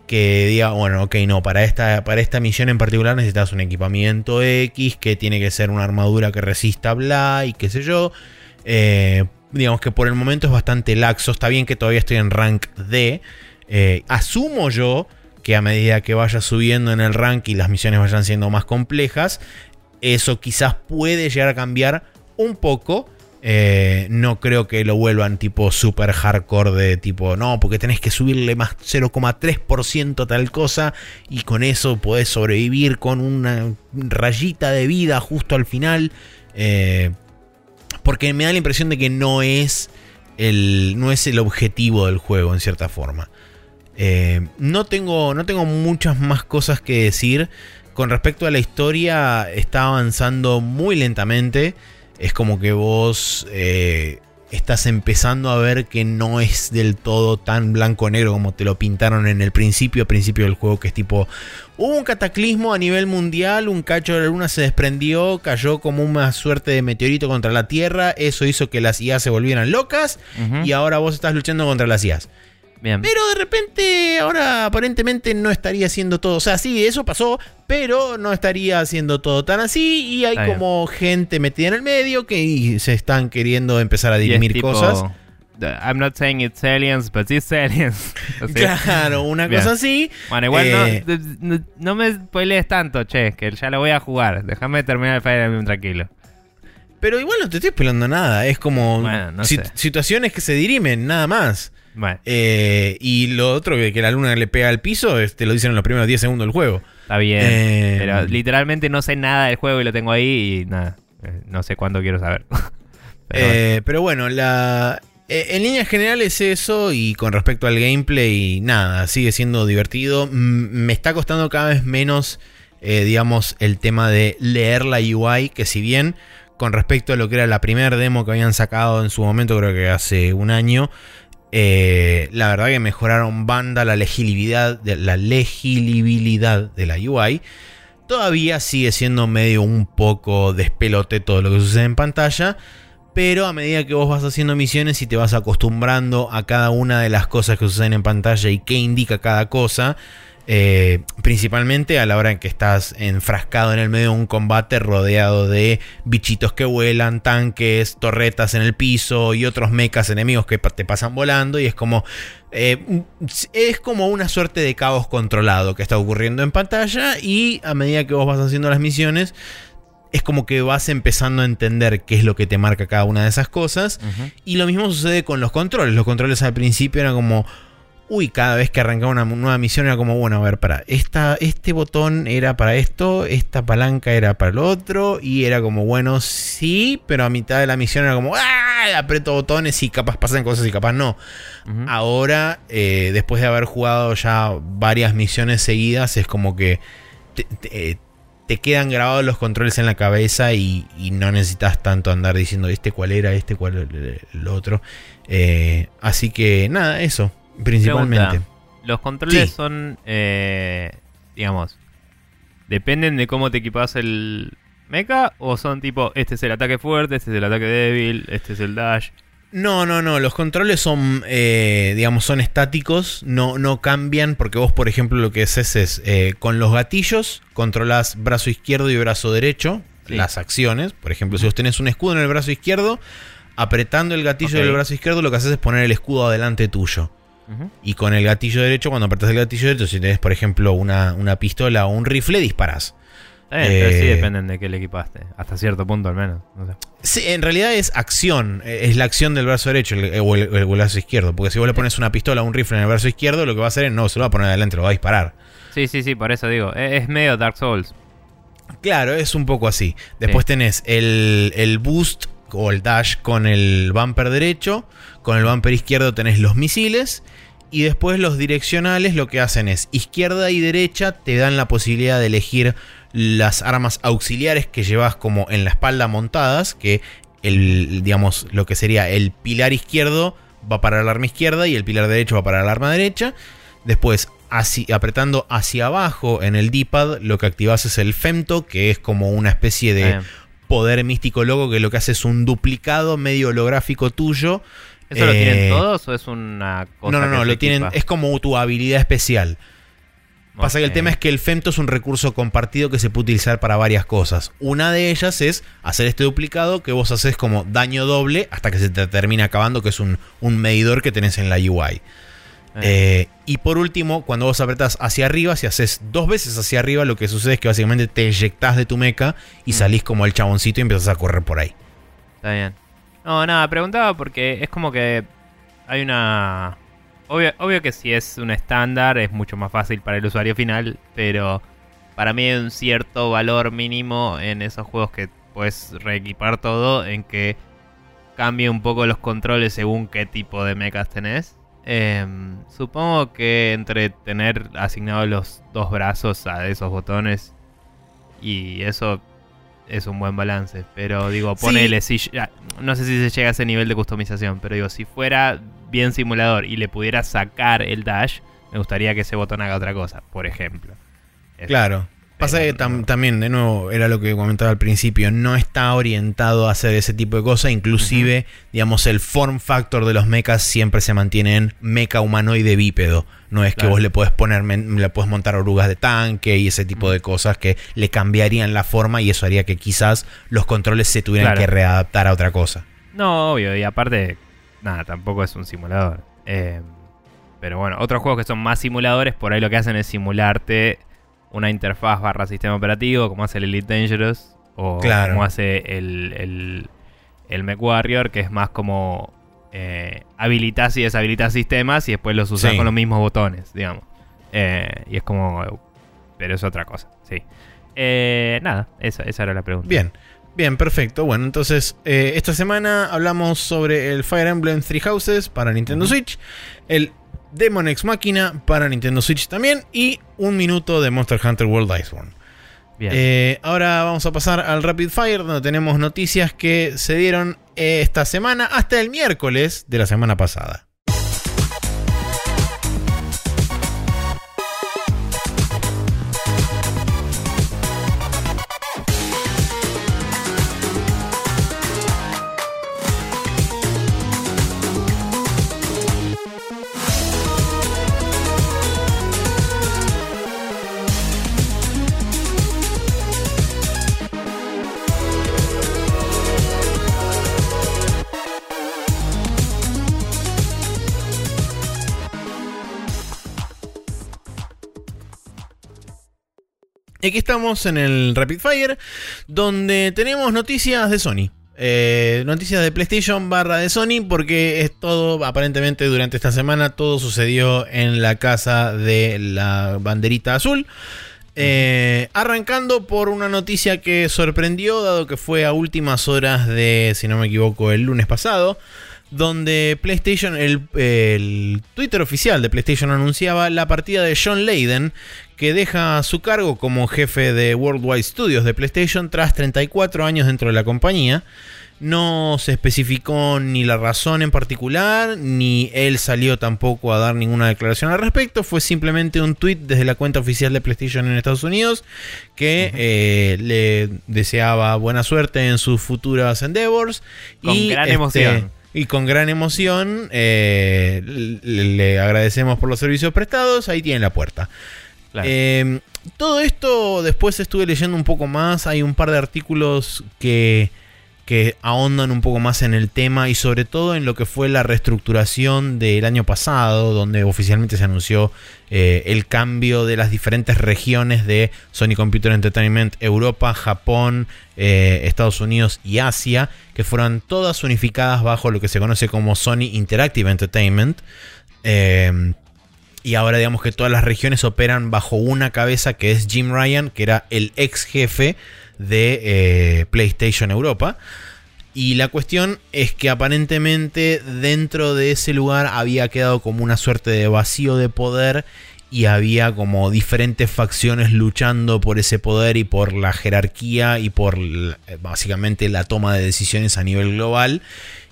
que diga, bueno, ok, no, para esta, para esta misión en particular necesitas un equipamiento X, que tiene que ser una armadura que resista bla y qué sé yo. Eh, digamos que por el momento es bastante laxo, está bien que todavía estoy en rank D. Eh, asumo yo que a medida que vaya subiendo en el rank y las misiones vayan siendo más complejas, eso quizás puede llegar a cambiar un poco. Eh, no creo que lo vuelvan tipo super hardcore de tipo, no, porque tenés que subirle más 0,3% tal cosa y con eso podés sobrevivir con una rayita de vida justo al final. Eh, porque me da la impresión de que no es el, no es el objetivo del juego en cierta forma. Eh, no, tengo, no tengo muchas más cosas que decir. Con respecto a la historia, está avanzando muy lentamente. Es como que vos eh, estás empezando a ver que no es del todo tan blanco-negro como te lo pintaron en el principio, principio del juego, que es tipo, hubo un cataclismo a nivel mundial, un cacho de la luna se desprendió, cayó como una suerte de meteorito contra la Tierra, eso hizo que las IA se volvieran locas y ahora vos estás luchando contra las IAs. Bien. Pero de repente, ahora aparentemente no estaría haciendo todo. O sea, sí, eso pasó, pero no estaría haciendo todo tan así. Y hay Está bien. como gente metida en el medio que se están queriendo empezar a dirimir tipo, cosas. I'm not saying it's aliens, but it's aliens. <laughs> Así. Claro, una Bien. cosa así. Bueno, igual Eh, no, no, no me spoilees tanto, che, que ya lo voy a jugar. Déjame terminar el Fire Emblem tranquilo. Pero igual no te estoy pelando nada. Es como Bueno, no sit- sé. situaciones que se dirimen, nada más. Bueno, Eh, y lo otro, que, que la luna le pega al piso, este, lo dicen en los primeros 10 segundos del juego. está bien. Eh, pero literalmente no sé nada del juego y lo tengo ahí y nada. eh, No sé cuándo quiero saber. <laughs> Pero bueno. Pero bueno, la, en líneas generales eso y con respecto al gameplay, nada, sigue siendo divertido. M- me está costando cada vez menos, digamos, el tema de leer la UI, que si bien con respecto a lo que era la primera demo que habían sacado en su momento, creo que hace un año, eh, la verdad que mejoraron banda la legibilidad, de, la legibilidad de la UI. Todavía sigue siendo medio un poco despelote todo lo que sucede en pantalla. Pero a medida que vos vas haciendo misiones y te vas acostumbrando a cada una de las cosas que suceden en pantalla y qué indica cada cosa, eh, principalmente a la hora en que estás enfrascado en el medio de un combate rodeado de bichitos que vuelan, tanques, torretas en el piso y otros mechas enemigos que te pasan volando y es como eh, es como una suerte de caos controlado que está ocurriendo en pantalla y a medida que vos vas haciendo las misiones es como que vas empezando a entender qué es lo que te marca cada una de esas cosas. Y lo mismo sucede con los controles. Los controles al principio eran como, uy, cada vez que arrancaba una nueva misión era como, bueno, a ver, para, esta, este botón era para esto, esta palanca era para lo otro, y era como, bueno, sí, pero a mitad de la misión era como, ¡ah! Aprieto botones y capaz pasan cosas y capaz no. Ahora, eh, después de haber jugado ya varias misiones seguidas, es como que te, te- eh, te quedan grabados los controles en la cabeza y, y no necesitas tanto andar diciendo este cuál era, este cuál el otro. Eh, así que nada, eso, principalmente. Pregunta. Los controles Sí. son, eh, digamos, dependen de cómo te equipas el mecha o son tipo, este es el ataque fuerte, este es el ataque débil, este es el dash. No, no, no. Los controles son, eh, digamos, son estáticos. No, no cambian porque vos, por ejemplo, lo que haces es eh, con los gatillos controlas brazo izquierdo y brazo derecho. Sí. Las acciones. Por ejemplo, si vos tenés un escudo en el brazo izquierdo, apretando el gatillo del brazo izquierdo, lo que haces es poner el escudo adelante tuyo. Y con el gatillo derecho, cuando apretas el gatillo derecho, si tenés, por ejemplo, una, una pistola o un rifle, disparás. Bien, pero sí Eh, dependen de qué le equipaste. Hasta cierto punto al menos. No sé. Sí, en realidad es acción, eh, es la acción del brazo derecho el- eh, o el, el brazo izquierdo. Porque si vos le pones una pistola o un rifle en el brazo izquierdo, lo que va a hacer es no se lo va a poner adelante, lo va a disparar. Sí, sí, sí, por eso digo. Es, es medio Dark Souls. Claro, es un poco así. Después Sí. tenés el, el boost o el dash con el bumper derecho. Con el bumper izquierdo tenés los misiles. Y después los direccionales lo que hacen es izquierda y derecha te dan la posibilidad de elegir las armas auxiliares que llevas como en la espalda montadas. Que el, digamos, lo que sería el pilar izquierdo va para el arma izquierda y el pilar derecho va para el arma derecha. Después, así, apretando hacia abajo en el D-pad, lo que activas es el Femto, que es como una especie de. Poder místico loco que lo que hace es un duplicado medio holográfico tuyo. ¿Eso lo Eh, tienen todos o es una cosa No, no, no, lo tienen, es como tu habilidad especial. Pasa que el tema es que el Femto es un recurso compartido que se puede utilizar para varias cosas. Una de ellas es hacer este duplicado que vos haces como daño doble hasta que se te termina acabando, que es un, un medidor que tenés en la UI. Eh, Eh, y por último, cuando vos apretás hacia arriba, si haces dos veces hacia arriba, lo que sucede es que básicamente te eyectás de tu mecha y Mm. salís como el chaboncito y empiezas a correr por ahí. Está bien. No, nada, preguntaba porque es como que hay una... Obvio, obvio que si es un estándar es mucho más fácil para el usuario final, pero para mí hay un cierto valor mínimo en esos juegos que puedes reequipar todo, en que cambie un poco los controles según qué tipo de mechas tenés. Em, supongo que entre tener asignados los dos brazos a esos botones y eso es un buen balance. Pero digo, Sí. ponele, si, ya- no sé si se llega a ese nivel de customización, pero digo, si fuera bien simulador y le pudiera sacar el dash, me gustaría que ese botón haga otra cosa, por ejemplo. Eso. Claro. Pasa que también, de nuevo, era lo que comentaba al principio, no está orientado a hacer ese tipo de cosas, inclusive, digamos, el form factor de los mechas siempre se mantiene en mecha humanoide bípedo. No es que vos le puedes poner, le puedes montar orugas de tanque y ese tipo de cosas que le cambiarían la forma y eso haría que quizás los controles se tuvieran que readaptar a otra cosa. No, obvio, y aparte, nada, tampoco es un simulador. Eh, pero bueno, otros juegos que son más simuladores, por ahí lo que hacen es simularte una interfaz barra sistema operativo, como hace el Elite Dangerous, o como hace el, el, el MechWarrior, que es más como eh, habilitas y deshabilitas sistemas y después los usas con los mismos botones, digamos. Eh, y es como... Pero es otra cosa, sí. Eh, nada, esa, esa era la pregunta. Bien. Bien, perfecto. Bueno, entonces eh, esta semana hablamos sobre el Fire Emblem Three Houses para Nintendo Switch, el Demon X Máquina para Nintendo Switch también y un minuto de Monster Hunter World Iceborne. Bien. Eh, ahora vamos a pasar al Rapid Fire, donde tenemos noticias que se dieron esta semana hasta el miércoles de la semana pasada. Aquí estamos en el Rapid Fire, donde tenemos noticias de Sony. Eh, noticias de PlayStation barra de Sony, porque es todo, aparentemente durante esta semana, todo sucedió en la casa de la banderita azul. Eh, arrancando por una noticia que sorprendió, dado que fue a últimas horas de, si no me equivoco, el lunes pasado donde PlayStation, el, Twitter oficial de PlayStation anunciaba la partida de John Layden, que deja su cargo como jefe de Worldwide Studios de PlayStation tras 34 años dentro de la compañía. No se especificó ni la razón en particular, ni él salió tampoco a dar ninguna declaración al respecto. Fue simplemente un tweet desde la cuenta oficial de PlayStation en Estados Unidos que eh, le deseaba buena suerte en sus futuras endeavors. Con y gran este, emoción y con gran emoción eh, le, agradecemos por los servicios prestados. Ahí tiene la puerta. Em, todo esto después estuve leyendo un poco más. Hay un par de artículos que que ahondan un poco más en el tema y sobre todo en lo que fue la reestructuración del año pasado, donde oficialmente se anunció eh, el cambio de las diferentes regiones de Sony Computer Entertainment, Europa, Japón, eh, Estados Unidos y Asia, que fueron todas unificadas bajo lo que se conoce como Sony Interactive Entertainment. Eh, y ahora digamos que todas las regiones operan bajo una cabeza que es Jim Ryan, que era el ex jefe de eh, PlayStation Europa. Y la cuestión es que aparentemente dentro de ese lugar había quedado como una suerte de vacío de poder y había como diferentes facciones luchando por ese poder y por la jerarquía y por básicamente la toma de decisiones a nivel global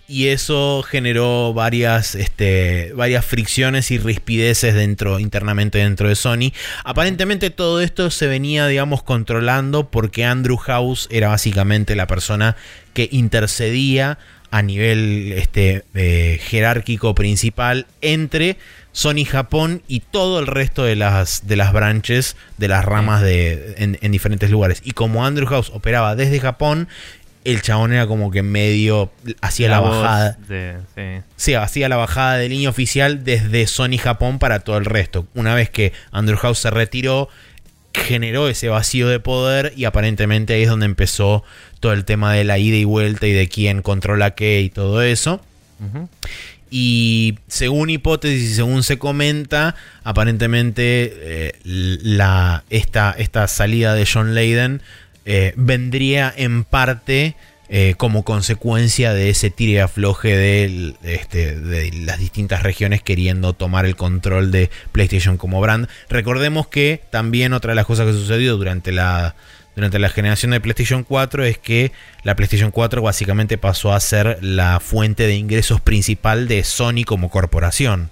y eso generó varias, este, varias fricciones y rispideces dentro, internamente dentro de Sony. Aparentemente todo esto se venía, digamos, controlando porque Andrew House era básicamente la persona que intercedía a nivel este, eh, jerárquico principal entre Sony Japón y todo el resto de las, de las branches, de las ramas de, en, en diferentes lugares. Y como Andrew House operaba desde Japón, el chabón era como que medio hacía la, bajada. sí. hacía la bajada de línea oficial desde Sony Japón para todo el resto. Una vez que Andrew House se retiró, generó ese vacío de poder y aparentemente ahí es donde empezó todo el tema de la ida y vuelta y de quién controla qué y todo eso. Y según hipótesis y según se comenta, aparentemente eh, la, esta, esta salida de John Layden eh, vendría en parte eh, como consecuencia de ese tire afloje este, de las distintas regiones queriendo tomar el control de PlayStation como brand. Recordemos que también otra de las cosas que sucedió durante la, durante la generación de PlayStation 4 es que la PlayStation 4 básicamente pasó a ser la fuente de ingresos principal de Sony como corporación.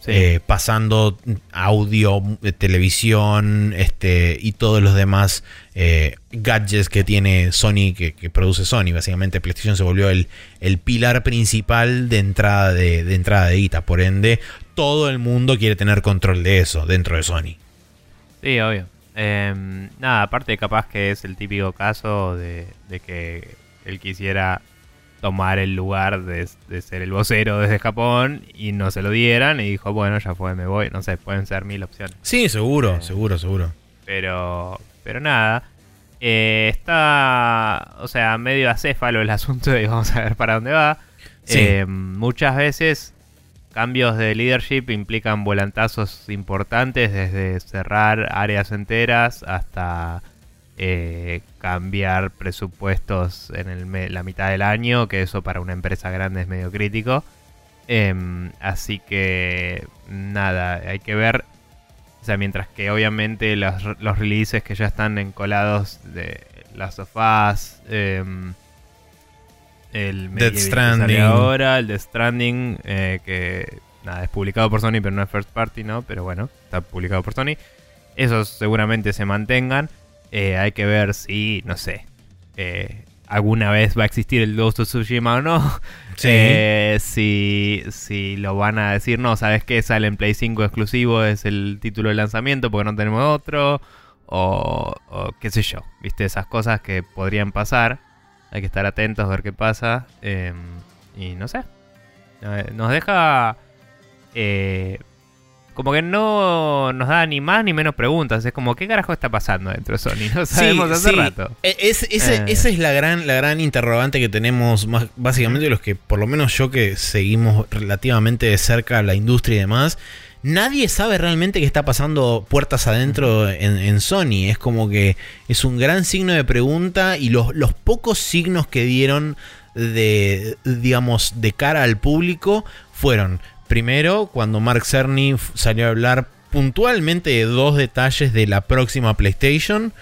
Sí. eh, pasando audio, eh, televisión este, y todos los demás eh, gadgets que tiene Sony, que, que produce Sony. Básicamente PlayStation se volvió el, el pilar principal de entrada de, de entrada de guita. Por ende, todo el mundo quiere tener control de eso dentro de Sony. Sí, obvio. Em, nada, aparte capaz que es el típico caso de, de que él quisiera tomar el lugar de, de ser el vocero desde Japón y no se lo dieran y dijo, bueno, ya fue, me voy. No sé, pueden ser mil opciones. Sí, seguro, Eh. seguro, seguro. Pero, pero nada. Eh, está, o sea, medio acéfalo el <laughs> asunto y vamos a ver para dónde va. Sí. Eh, muchas veces cambios de leadership implican volantazos importantes, desde cerrar áreas enteras hasta eh, cambiar presupuestos en el la mitad del año, que eso para una empresa grande es medio crítico. Em, así que nada, hay que ver. O sea, mientras que obviamente los, los releases que ya están encolados de Last of Us, em, el sale Stranding. ahora, el Death Stranding, eh, que nada, es publicado por Sony, pero no es first party, ¿no? Pero bueno, está publicado por Sony. Esos seguramente se mantengan. Eh, hay que ver si, no sé, eh, alguna vez va a existir el Ghost of Tsushima o no. Sí. <laughs> Eh, si, si lo van a decir, no, ¿sabes qué? Sale en Play 5 exclusivo, es el título de lanzamiento porque no tenemos otro. O, o qué sé yo, ¿viste? Esas cosas que podrían pasar. Hay que estar atentos, ver qué pasa. eh, y no sé. Nos deja... eh, como que no nos da ni más ni menos preguntas. Es como, ¿qué carajo está pasando dentro de Sony? <laughs> No sabemos hace sí. rato. E- es- Eh. Esa es la gran, la gran interrogante que tenemos, más, básicamente los que, por lo menos yo que seguimos relativamente de cerca la industria y demás, nadie sabe realmente qué está pasando puertas adentro en, en Sony. Es como que es un gran signo de pregunta y los, los pocos signos que dieron de, digamos, de cara al público fueron, primero, cuando Mark Cerny salió a hablar puntualmente de dos detalles de la próxima PlayStation,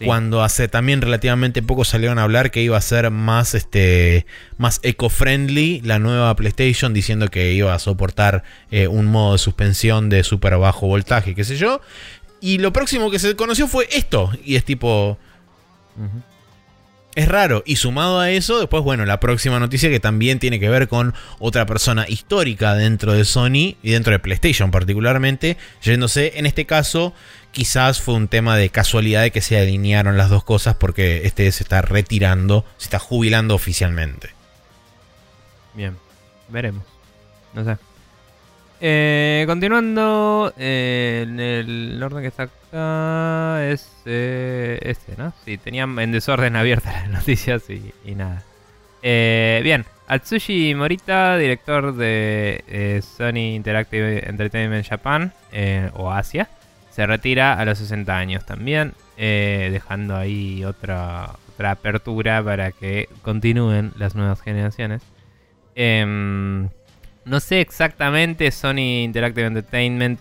Sí. cuando hace también relativamente poco salieron a hablar que iba a ser más este más eco-friendly la nueva PlayStation diciendo que iba a soportar eh, un modo de suspensión de super bajo voltaje, qué sé yo. Y lo próximo que se conoció fue esto y es tipo. Es raro. Y sumado a eso, después, bueno, la próxima noticia que también tiene que ver con otra persona histórica dentro de Sony y dentro de PlayStation particularmente, yéndose, en este caso, quizás fue un tema de casualidad de que se alinearon las dos cosas porque este se está retirando, se está jubilando oficialmente. Bien, veremos. No sé. Eh, continuando, eh, en el orden que está acá es eh, este, ¿no? Sí, tenían en desorden abiertas las <laughs> noticias y, nada. Eh, bien, Atsushi Morita, director de Sony Interactive Entertainment Japan o Asia, se retira a los 60 años también, dejando ahí otra, otra apertura para que continúen las nuevas generaciones. Em, no sé exactamente Sony Interactive Entertainment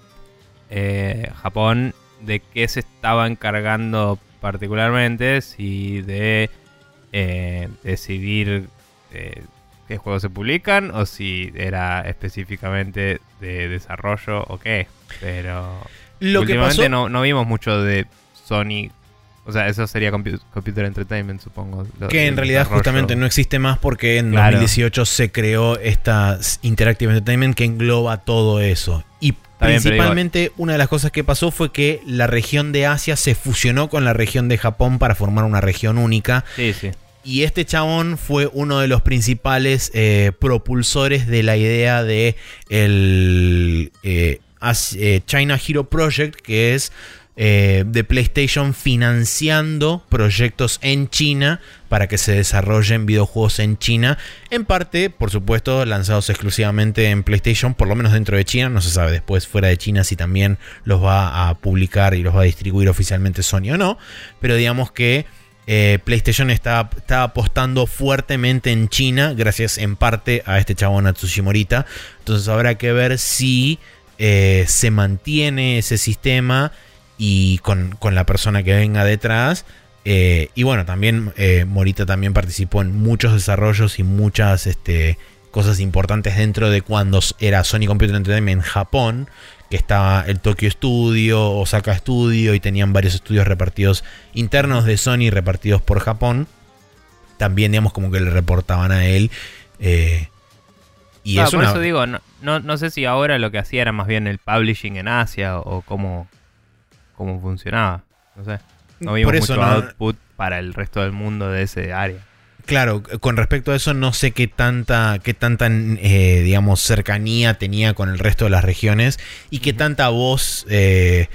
eh, Japón de qué se estaba encargando particularmente, si de eh, decidir eh, qué juegos se publican o si era específicamente de desarrollo o qué. Pero Lo que últimamente pasó, no, no vimos mucho de Sony. O sea, eso sería compu- Computer Entertainment, supongo. lo- que en realidad desarrollo. justamente no existe más porque en Claro. 2018 se creó esta Interactive Entertainment que engloba todo eso. Y principalmente una de las cosas que pasó fue que la región de Asia se fusionó con la región de Japón para formar una región única. Sí, sí. Y este chabón fue uno de los principales eh, propulsores de la idea de el eh, eh, China Hero Project, que es eh, de PlayStation financiando proyectos en China para que se desarrollen videojuegos en China. En parte, por supuesto, lanzados exclusivamente en PlayStation, por lo menos dentro de China. No se sabe después fuera de China si también los va a publicar y los va a distribuir oficialmente Sony o no. Pero digamos que eh, PlayStation está, está apostando fuertemente en China, gracias en parte a este chabón Atsushi Morita. Entonces habrá que ver si eh, se mantiene ese sistema y con, con la persona que venga detrás. Eh, y bueno, también eh, Morita también participó en muchos desarrollos y muchas este, cosas importantes dentro de cuando era Sony Computer Entertainment en Japón, que estaba el Tokyo Studio, Osaka Studio y tenían varios estudios repartidos internos de Sony repartidos por Japón. También, digamos, como que le reportaban a él. Eh, y por eso digo, no, no, sé si ahora lo que hacía era más bien el publishing en Asia o, cómo, cómo funcionaba. No sé. No vimos mucho output para el resto del mundo de ese área. Claro, con respecto a eso no sé qué tanta, qué tanta eh, digamos, cercanía tenía con el resto de las regiones y qué tanta voz eh,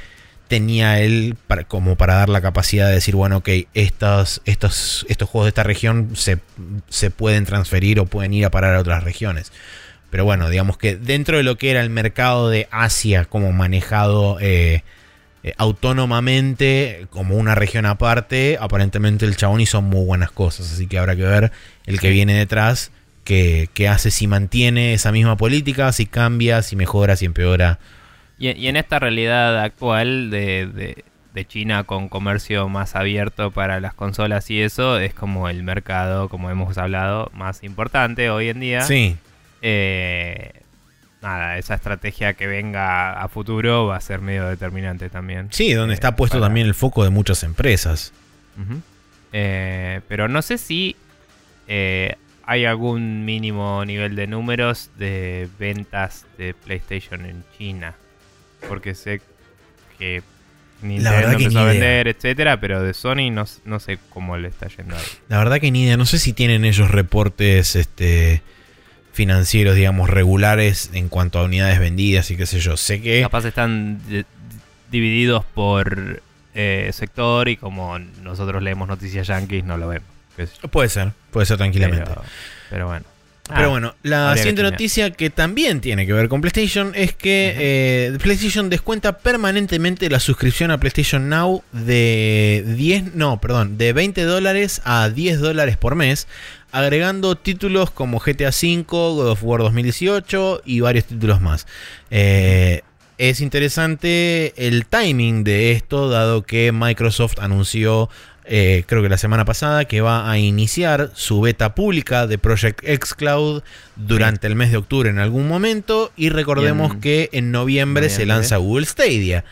tenía él para, como para dar la capacidad de decir, bueno, ok, estos, estos, estos juegos de esta región se, se pueden transferir o pueden ir a parar a otras regiones. Pero bueno, digamos que dentro de lo que era el mercado de Asia como manejado eh, eh, autónomamente como una región aparte, aparentemente el chabón hizo muy buenas cosas, así que habrá que ver el que viene detrás, que, hace si mantiene esa misma política, si cambia, si mejora, si empeora. Y, en esta realidad actual de, de, China con comercio más abierto para las consolas y eso, es como el mercado, como hemos hablado, más importante hoy en día. Sí. Eh, nada, esa estrategia que venga a futuro va a ser medio determinante también. Sí, donde está eh, puesto también el foco de muchas empresas. Eh, pero no sé si eh, hay algún mínimo nivel de números de ventas de PlayStation en China. Porque sé que Nintendo empezó a vender, etcétera, pero de Sony no, no, sé cómo le está yendo ahí. La verdad que ni idea, no sé si tienen ellos reportes este financieros, digamos, regulares en cuanto a unidades vendidas y qué sé yo. Sé que... Capaz están divididos por eh, sector y como nosotros leemos noticias yankees no lo vemos. Puede ser, puede ser tranquilamente. Pero, bueno. Pero ah, bueno, la siguiente noticia que también tiene que ver con PlayStation es que eh, PlayStation descuenta permanentemente la suscripción a PlayStation Now de 10, no, perdón, de 20 dólares a 10 dólares por mes agregando títulos como GTA V, God of War 2018 y varios títulos más. Eh, es interesante el timing de esto, dado que Microsoft anunció, eh, creo que la semana pasada, que va a iniciar su beta pública de Project X Cloud durante el mes de octubre en algún momento. Y recordemos que en noviembre, se lanza Google Stadia.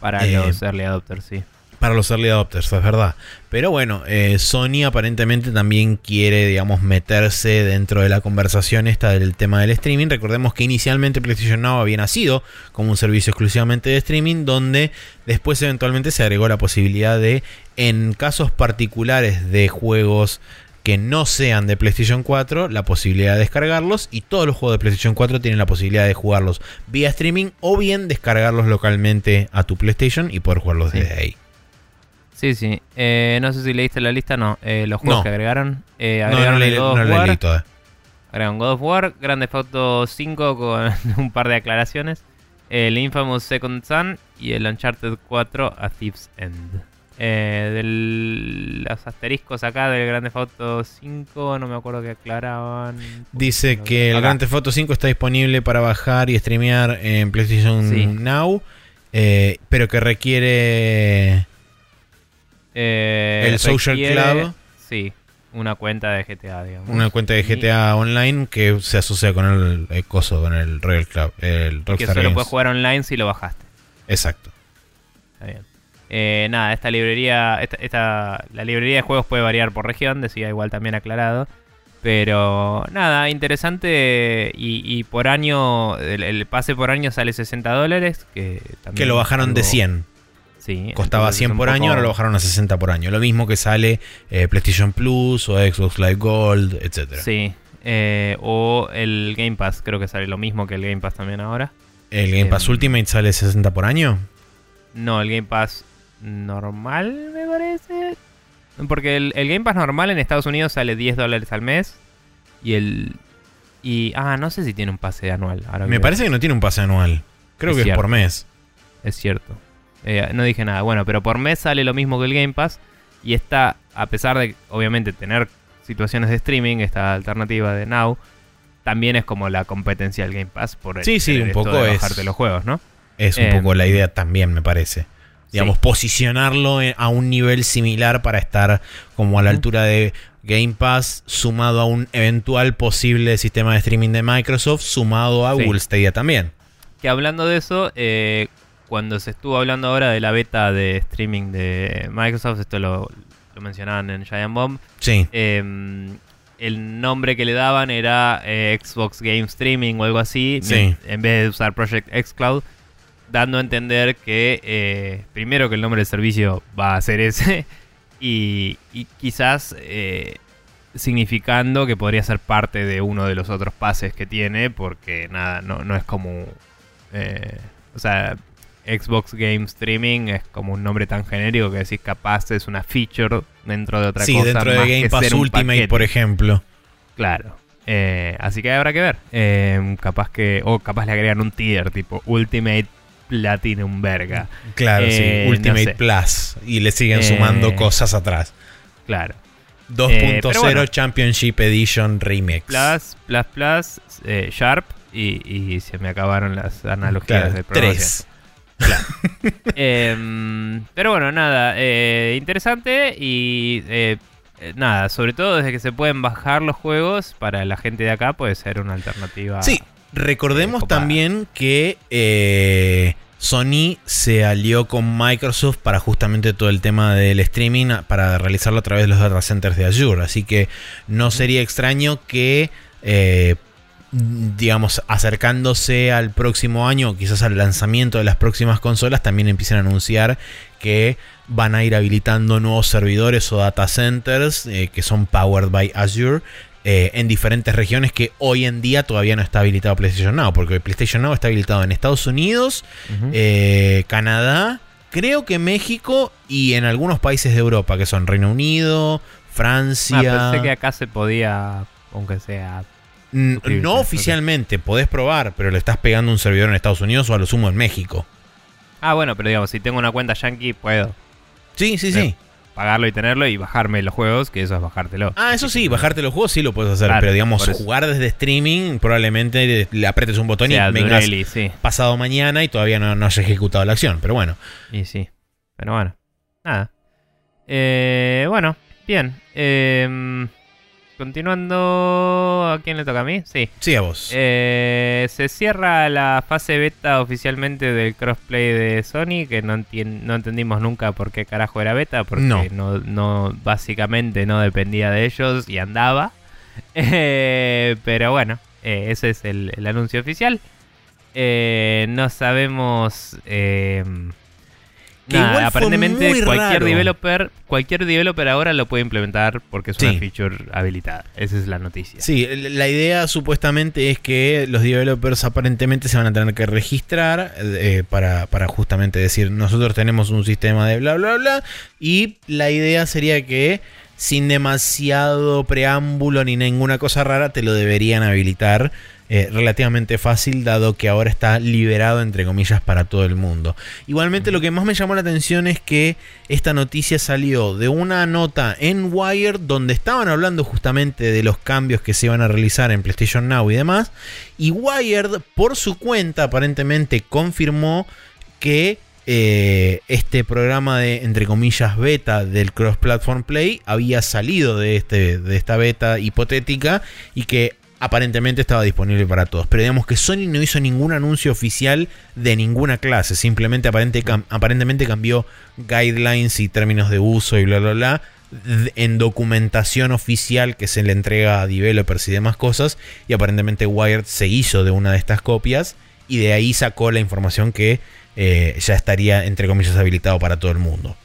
Para los eh, early adopters, sí para los early adopters, es verdad. Pero bueno, eh, Sony aparentemente también quiere, digamos, meterse dentro de la conversación esta del tema del streaming. Recordemos que inicialmente PlayStation Now había nacido como un servicio exclusivamente de streaming, donde después eventualmente se agregó la posibilidad de, en casos particulares de juegos que no sean de PlayStation 4, la posibilidad de descargarlos y todos los juegos de PlayStation 4 tienen la posibilidad de jugarlos vía streaming o bien descargarlos localmente a tu PlayStation y poder jugarlos desde ahí. Sí, sí. Eh, no sé si leíste la lista, no. Eh, los juegos que agregaron. Eh, agregaron no, God of War. Leí Agregaron God of War, Grande Foto 5 con <laughs> un par de aclaraciones. El Infamous Second Son y el Uncharted 4 A Thief's End. Eh, los asteriscos acá del Grande Foto 5, no me acuerdo que aclaraban. Dice que el Grande Foto 5 está disponible para bajar y streamear en PlayStation Now, pero que requiere eh, el Social Club. Sí, una cuenta de GTA, digamos. Una cuenta de GTA Online que se asocia con el, coso, con el Royal Club. El que solo puedes jugar online si lo bajaste. Exacto. Está bien. Eh, nada, esta librería, esta, la librería de juegos puede variar por región, decía igual también aclarado. Pero nada, interesante y, por año, el, pase por año sale 60 dólares. Que, que lo bajaron de 100. Costaba 100 por año, ahora lo bajaron a 60 por año. Lo mismo que sale eh, PlayStation Plus o Xbox Live Gold, etc. Sí. Eh, o el Game Pass, creo que sale lo mismo que el Game Pass también ahora. ¿El Game Pass em, Ultimate sale 60 por año? No, el Game Pass normal, me parece. Porque el, Game Pass normal en Estados Unidos sale 10 dólares al mes. Y el. Y. Ah, no sé si tiene un pase anual. me parece que no tiene un pase anual. Creo que es por mes. Es cierto. Eh, no dije nada. Bueno, pero por mes sale lo mismo que el Game Pass. Y está, a pesar de, obviamente, tener situaciones de streaming, esta alternativa de Now, también es como la competencia del Game Pass por el, sí, sí, un poco de es, bajarte los juegos, ¿no? Es un poco la em, idea también, me parece. digamos, posicionarlo a un nivel similar para estar como a la altura de Game Pass, sumado a un eventual posible sistema de streaming de Microsoft, sumado a. Google Stadia también. Que hablando de eso, eh, cuando se estuvo hablando ahora de la beta de streaming de Microsoft, esto lo, lo mencionaban en Giant Bomb, Sí, eh, el nombre que le daban era eh, Xbox Game Streaming o algo así, Sí. en- vez de usar Project xCloud, dando a entender que eh, primero que el nombre del servicio va a ser ese <laughs> y, y quizás eh, significando que podría ser parte de uno de los otros pases que tiene, porque nada, no, no es como... o sea, Xbox Game Streaming es como un nombre tan genérico que decís capaz es una feature dentro de otra sí, cosa. dentro de más Game que Pass Ultimate, paquete. por ejemplo. Claro. Eh, así que habrá que ver. Eh, capaz que. O capaz le agregan un tier tipo Ultimate Platinum Verga. Claro, Eh, sí, Ultimate no sé. Plus. Y le siguen Eh, sumando cosas atrás. Claro. 2.0 pero bueno. Championship Edition Remix. Plus, Plus, Plus, eh, Sharp. Y, y se me acabaron las analogías Claro, del programa. 3. <laughs> Em, pero bueno, nada, eh, interesante y eh, nada, sobre todo desde que se pueden bajar los juegos, para la gente de acá puede ser una alternativa. Sí, recordemos también que eh, Sony se alió con Microsoft para justamente todo el tema del streaming, para realizarlo a través de los data centers de Azure. Así que no sería extraño que, digamos, acercándose al próximo año, quizás al lanzamiento de las próximas consolas, también empiecen a anunciar que van a ir habilitando nuevos servidores o data centers eh, que son powered by Azure eh, en diferentes regiones que hoy en día todavía no está habilitado PlayStation Now, porque PlayStation Now está habilitado en Estados Unidos, eh, Canadá, creo que México y en algunos países de Europa, que son Reino Unido, Francia. Ah, pensé que acá se podía, aunque sea. Mm, no oficialmente, podés probar, pero le estás pegando un servidor en Estados Unidos o a lo sumo en México. Ah, bueno, pero digamos, si tengo una cuenta Yankee, puedo Sí, sí, sí. pagarlo y tenerlo y bajarme los juegos, que eso es bajártelo. Ah, eso sí, bajarte los juegos sí lo puedes hacer, Claro, pero digamos, jugar desde streaming, probablemente le apretes un botón sea y vengas Durelli, sí. pasado mañana y todavía no, no haya ejecutado la acción, pero bueno. Y sí. Pero bueno, nada. Eh, bueno, bien. Eh, continuando. ¿A quién le toca a mí? Sí. Sí, a vos. Eh, se cierra la fase beta oficialmente del crossplay de Sony, que no, entendimos nunca por qué carajo era beta, porque No. no. No, básicamente no dependía de ellos y andaba. <laughs> Eh, pero bueno, eh, ese es el, el anuncio oficial. No sabemos... Que igual fue aparentemente muy cualquier raro. developer, cualquier developer ahora lo puede implementar porque es Sí. una feature habilitada. Esa es la noticia. Sí, la idea supuestamente es que los developers aparentemente se van a tener que registrar eh, para, para justamente decir nosotros tenemos un sistema de bla bla bla y la idea sería que sin demasiado preámbulo ni ninguna cosa rara te lo deberían habilitar eh, relativamente fácil dado que ahora está liberado entre comillas para todo el mundo. Igualmente lo que más me llamó la atención es que esta noticia salió de una nota en Wired donde estaban hablando justamente de los cambios que se iban a realizar en PlayStation Now y demás. Y Wired por su cuenta aparentemente confirmó que eh, este programa de entre comillas beta del Cross Platform Play había salido de, este, de esta beta hipotética y que aparentemente estaba disponible para todos. Pero digamos que Sony no hizo ningún anuncio oficial de ninguna clase. Simplemente aparente aparentemente cambió guidelines y términos de uso y bla bla bla en documentación oficial que se le entrega a developers y demás cosas. Y aparentemente Wired se hizo de una de estas copias y de ahí sacó la información que eh, ya estaría entre comillas habilitado para todo el mundo.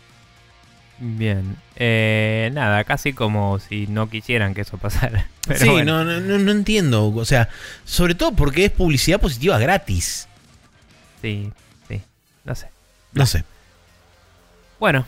Bien. Eh, nada, casi como si no quisieran que eso pasara. <laughs> Pero sí, bueno. no, no, no- entiendo. O sea, sobre todo porque es publicidad positiva gratis. Sí, sí. No sé. No sé. Bueno,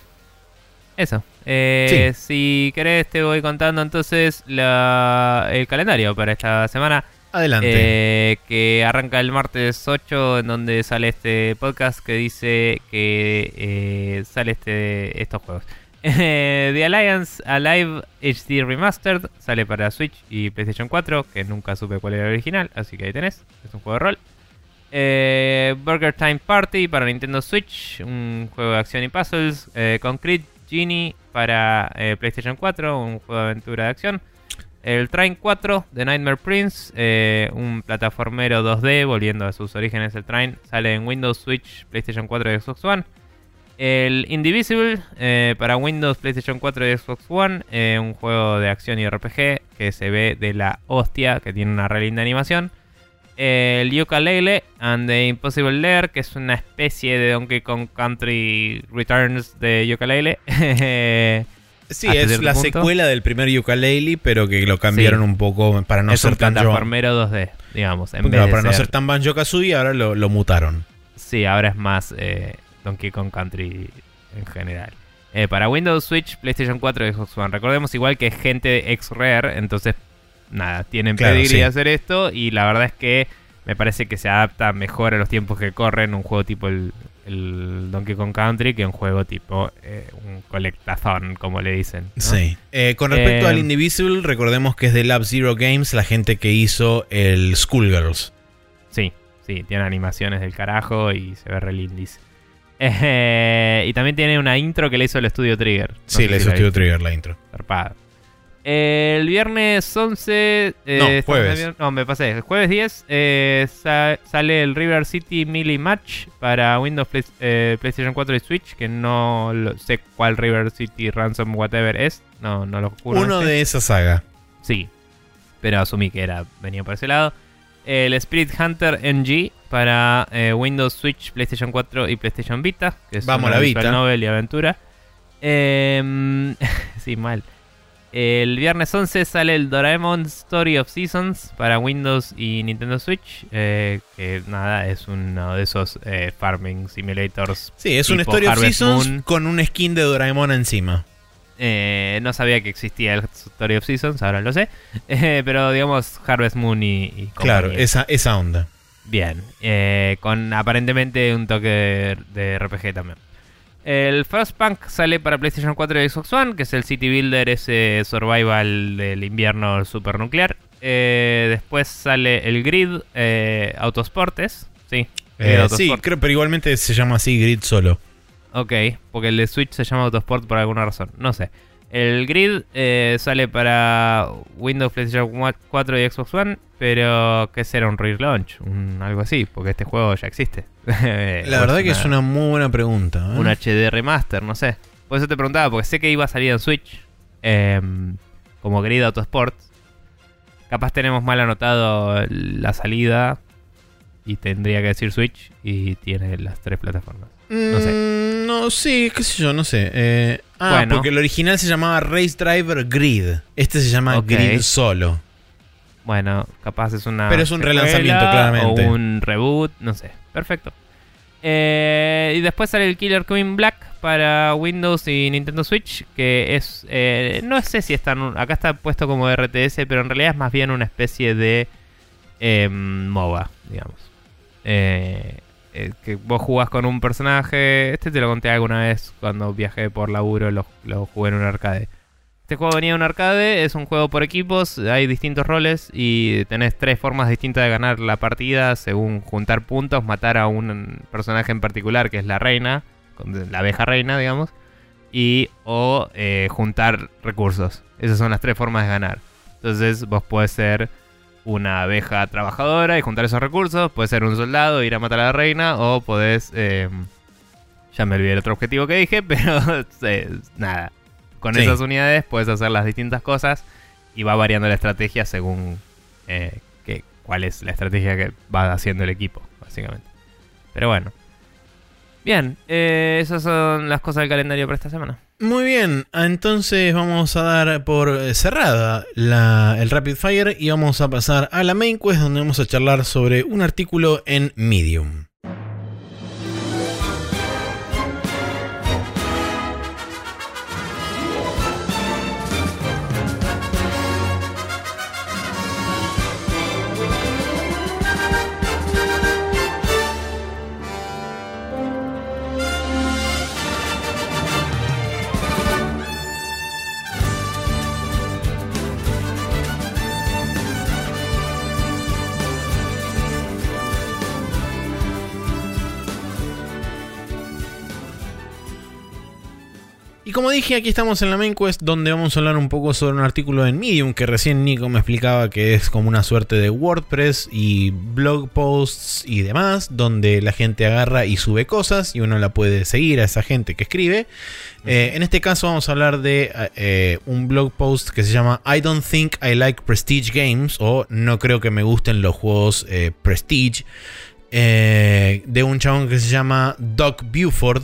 eso. Eh, Si querés te voy contando entonces la, el calendario para esta semana. Adelante. eh, que arranca el martes 8 en donde sale este podcast que dice que eh, sale este estos juegos. <laughs> The Alliance Alive HD Remastered sale para Switch y PlayStation 4, que nunca supe cuál era el original, así que ahí tenés, es un juego de rol. Eh, Burger Time Party para Nintendo Switch, un juego de acción y puzzles. Eh, Concrete Genie para eh, PlayStation 4, un juego de aventura de acción. El Train 4 de Nightmare Prince, eh, un plataformero 2D, volviendo a sus orígenes el Train, sale en Windows, Switch, PlayStation 4 y Xbox One. El Indivisible eh, para Windows, PlayStation 4 y Xbox One, eh, un juego de acción y RPG que se ve de la hostia, que tiene una re linda animación. El Yooka-Laylee and the Impossible Lair, que es una especie de Donkey Kong Country Returns de Yooka-Laylee. <laughs> Sí, hasta es la punto. secuela del primer Yooka-Laylee, pero que lo cambiaron Sí. un poco para no es ser un tan plataformero 2D, digamos. En Claro, vez de para no ser- ser tan Banjo-Kazooie, ahora lo, lo mutaron. Sí, ahora es más eh, Donkey Kong Country en general. Eh, para Windows, Switch, PlayStation 4 y Xbox One. Recordemos igual que es gente de ex-Rare, entonces nada, tienen Claro, pedigrí sí. de hacer esto y la verdad es que me parece que se adapta mejor a los tiempos que corren un juego tipo el, el Donkey Kong Country que un juego tipo eh, un colectazón, como le dicen. ¿no? Sí. Eh, con respecto Eh, al Indivisible, recordemos que es de Lab Zero Games, la gente que hizo el Schoolgirls. Sí, sí, tiene animaciones del carajo y se ve re lindis. Eh, y también tiene una intro que le hizo el estudio Trigger. No sí, le hizo la Studio viste. Trigger la intro. Zarpado. El viernes 11. eh, No, jueves. No, me pasé. El jueves 10 eh, sa- sale el River City Melee Match para Windows, Play- eh, PlayStation 4 y Switch. Que no lo- sé cuál River City Ransom Whatever es. No, no lo juro. Uno de esa saga. Sí, pero asumí que era venía por ese lado. El Spirit Hunter NG para eh, Windows, Switch, PlayStation 4 y PlayStation Vita. Que es Vamos, una la Vita. novel y aventura. Em, <laughs> sí, mal. El viernes 11 sale el Doraemon Story of Seasons para Windows y Nintendo Switch. eh, que nada, es uno de esos eh, farming simulators. Sí, es un Story of Seasons Moon. con un skin de Doraemon encima. Eh, no sabía que existía el Story of Seasons, ahora lo sé. <laughs> Eh, pero digamos Harvest Moon y, y Claro, esa, esa onda. Bien, eh, con aparentemente un toque de, de RPG también. El Frostpunk sale para PlayStation 4 y Xbox One, que es el City Builder, ese survival del invierno supernuclear. Después sale el Grid Autosportes, sí. Sí, creo, pero igualmente se llama así Grid solo. Ok, porque el de Switch se llama Autosport por alguna razón. No sé. El Grid eh, sale para Windows, PlayStation 4 y Xbox One, pero ¿qué será un relaunch? Un, algo así, porque este juego ya existe. <laughs> La verdad que es una muy buena pregunta. ¿eh? un HD remaster, no sé. Por eso te preguntaba, porque sé que iba a salir en Switch em, como Grid Autosport. Capaz tenemos mal anotado la salida y tendría que decir Switch y tiene las tres plataformas. No sé. Mm, no, sí, qué sé yo, no sé. Eh, ah, Bueno. porque el original se llamaba Race Driver Grid. Este se llama. Grid solo. Bueno, capaz es una. Pero es un relanzamiento, claramente. O un reboot, no sé. Perfecto. Eh, y después sale el Killer Queen Black para Windows y Nintendo Switch. Que es. eh, no sé si está. en un- acá está puesto como RTS, pero en realidad es más bien una especie de. em, MOBA, digamos. Eh, que vos jugás con un personaje. Este te lo conté alguna vez cuando viajé por laburo. Lo, lo jugué en un arcade. Este juego venía de un arcade, es un juego por equipos, hay distintos roles y tenés tres formas distintas de ganar la partida según juntar puntos, matar a un personaje en particular que es la reina, la abeja reina, digamos, y o eh, juntar recursos. Esas son las tres formas de ganar. Entonces vos podés ser una abeja trabajadora y juntar esos recursos, podés ser un soldado, ir a matar a la reina, o podés... eh, ya me olvidé el otro objetivo que dije, <laughs> pero eh, nada. Con Sí. esas unidades puedes hacer las distintas cosas y va variando la estrategia según eh, que, cuál es la estrategia que va haciendo el equipo, básicamente. Pero bueno. Bien, eh, esas son las cosas del calendario para esta semana. Muy bien, entonces vamos a dar por eh, cerrada la- el Rapid Fire y vamos a pasar a la main quest donde vamos a charlar sobre un artículo en Medium. Como dije, aquí estamos en la main quest donde vamos a hablar un poco sobre un artículo en Medium que recién Nico me explicaba que es como una suerte de WordPress y blog posts y demás, donde la gente agarra y sube cosas y uno la puede seguir a esa gente que escribe. Eh, en este caso vamos a hablar de eh, un blog post que se llama I don't think I like Prestige Games o No creo que me gusten los juegos eh, Prestige. de un chabón que se llama Doc Buford.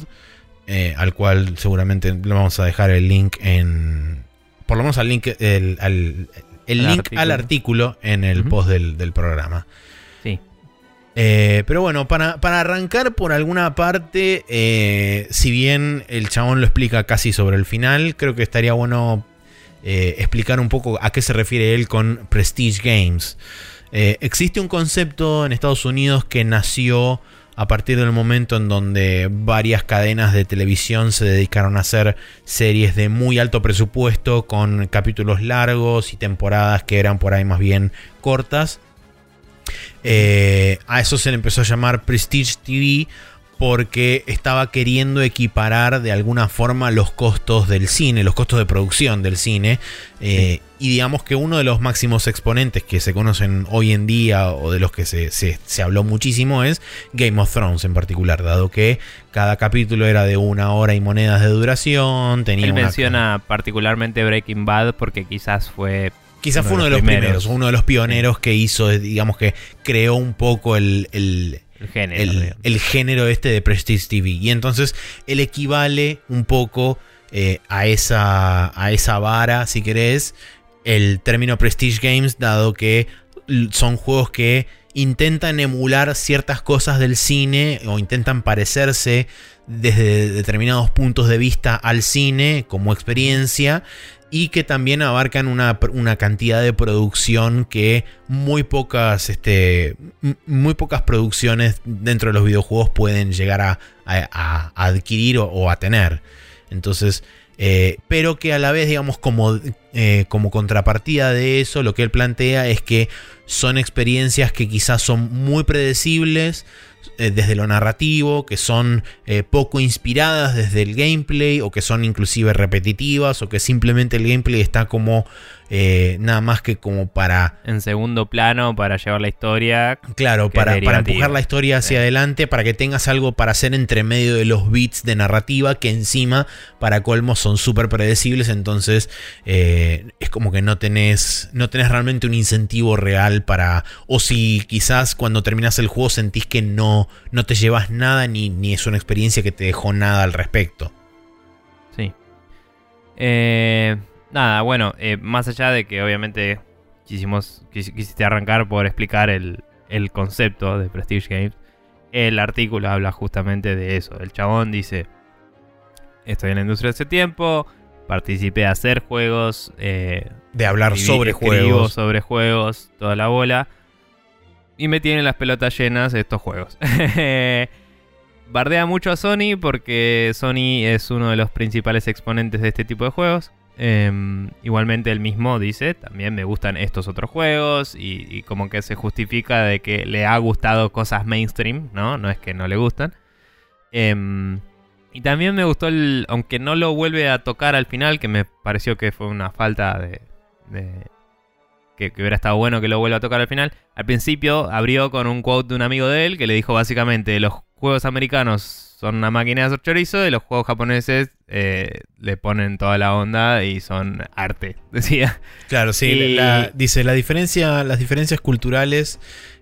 Eh, al cual seguramente le vamos a dejar el link en. Por lo menos al link, el, al, el link artículo. al artículo en el post del, programa. Sí. Eh, pero bueno, para, arrancar por alguna parte, eh, si bien el chabón lo explica casi sobre el final, creo que estaría bueno explicar un poco a qué se refiere él con Prestige Games. existe un concepto en Estados Unidos que nació a partir del momento en donde varias cadenas de televisión se dedicaron a hacer series de muy alto presupuesto con capítulos largos y temporadas que eran por ahí más bien cortas. Eh, a eso se le empezó a llamar Prestige TV porque estaba queriendo equiparar de alguna forma los costos del cine, los costos de producción del cine. Eh, y digamos que uno de los máximos exponentes que se conocen hoy en día o de los que se, se, habló muchísimo es Game of Thrones en particular, dado que cada capítulo era de una hora y monedas de duración. Tenía Él menciona particularmente Breaking Bad porque quizás fue Quizás fue uno de los, primeros. uno de los pioneros que hizo, digamos que creó un poco el, el género. El, género este de Prestige TV. Y entonces él equivale un poco eh, a, esa, a esa vara, si querés, el término Prestige Games, dado que son juegos que intentan emular ciertas cosas del cine o intentan parecerse desde determinados puntos de vista al cine como experiencia y que también abarcan una, cantidad de producción que muy pocas, este, muy pocas producciones dentro de los videojuegos pueden llegar a, adquirir o, a tener. Entonces, eh, pero que a la vez, digamos, como, eh, como contrapartida de eso, lo que él plantea es que son experiencias que quizás son muy predecibles, eh, desde lo narrativo, que son poco inspiradas desde el gameplay o que son inclusive repetitivas o que simplemente el gameplay está como eh, nada más que como para... En segundo plano, para llevar la historia. Claro, para, para, empujar la historia hacia adelante, para que tengas algo para hacer entre medio de los bits de narrativa que encima, para colmo, son súper predecibles, entonces eh, es como que no tenés, no tenés realmente un incentivo real para... O si quizás cuando terminas el juego sentís que no, no te llevas nada ni, ni es una experiencia que te dejó nada al respecto. Sí. Eh, nada, bueno, eh, más allá de que obviamente quisimos, quisiste arrancar por explicar el, concepto de Prestige Games, el artículo habla justamente de eso. El chabón dice, estoy en la industria hace tiempo, participé a hacer juegos, eh, de hablar sobre juegos, sobre juegos, toda la bola, y me tienen las pelotas llenas estos juegos. <laughs> Bardea mucho a Sony porque Sony es uno de los principales exponentes de este tipo de juegos. Em, igualmente él mismo dice, también me gustan estos otros juegos y, como que se justifica de que le ha gustado cosas mainstream, ¿no? No es que no le gustan. Em, y también me gustó el, aunque no lo vuelve a tocar al final, que me pareció que fue una falta de... que, que, hubiera estado bueno que lo vuelva a tocar al final. Al principio abrió con un quote de un amigo de él que le dijo básicamente, los juegos americanos son una máquina de hacer chorizo y los juegos japoneses eh, le ponen toda la onda y son arte, <laughs> decía. Claro, sí, dice la diferencia, las diferencias culturales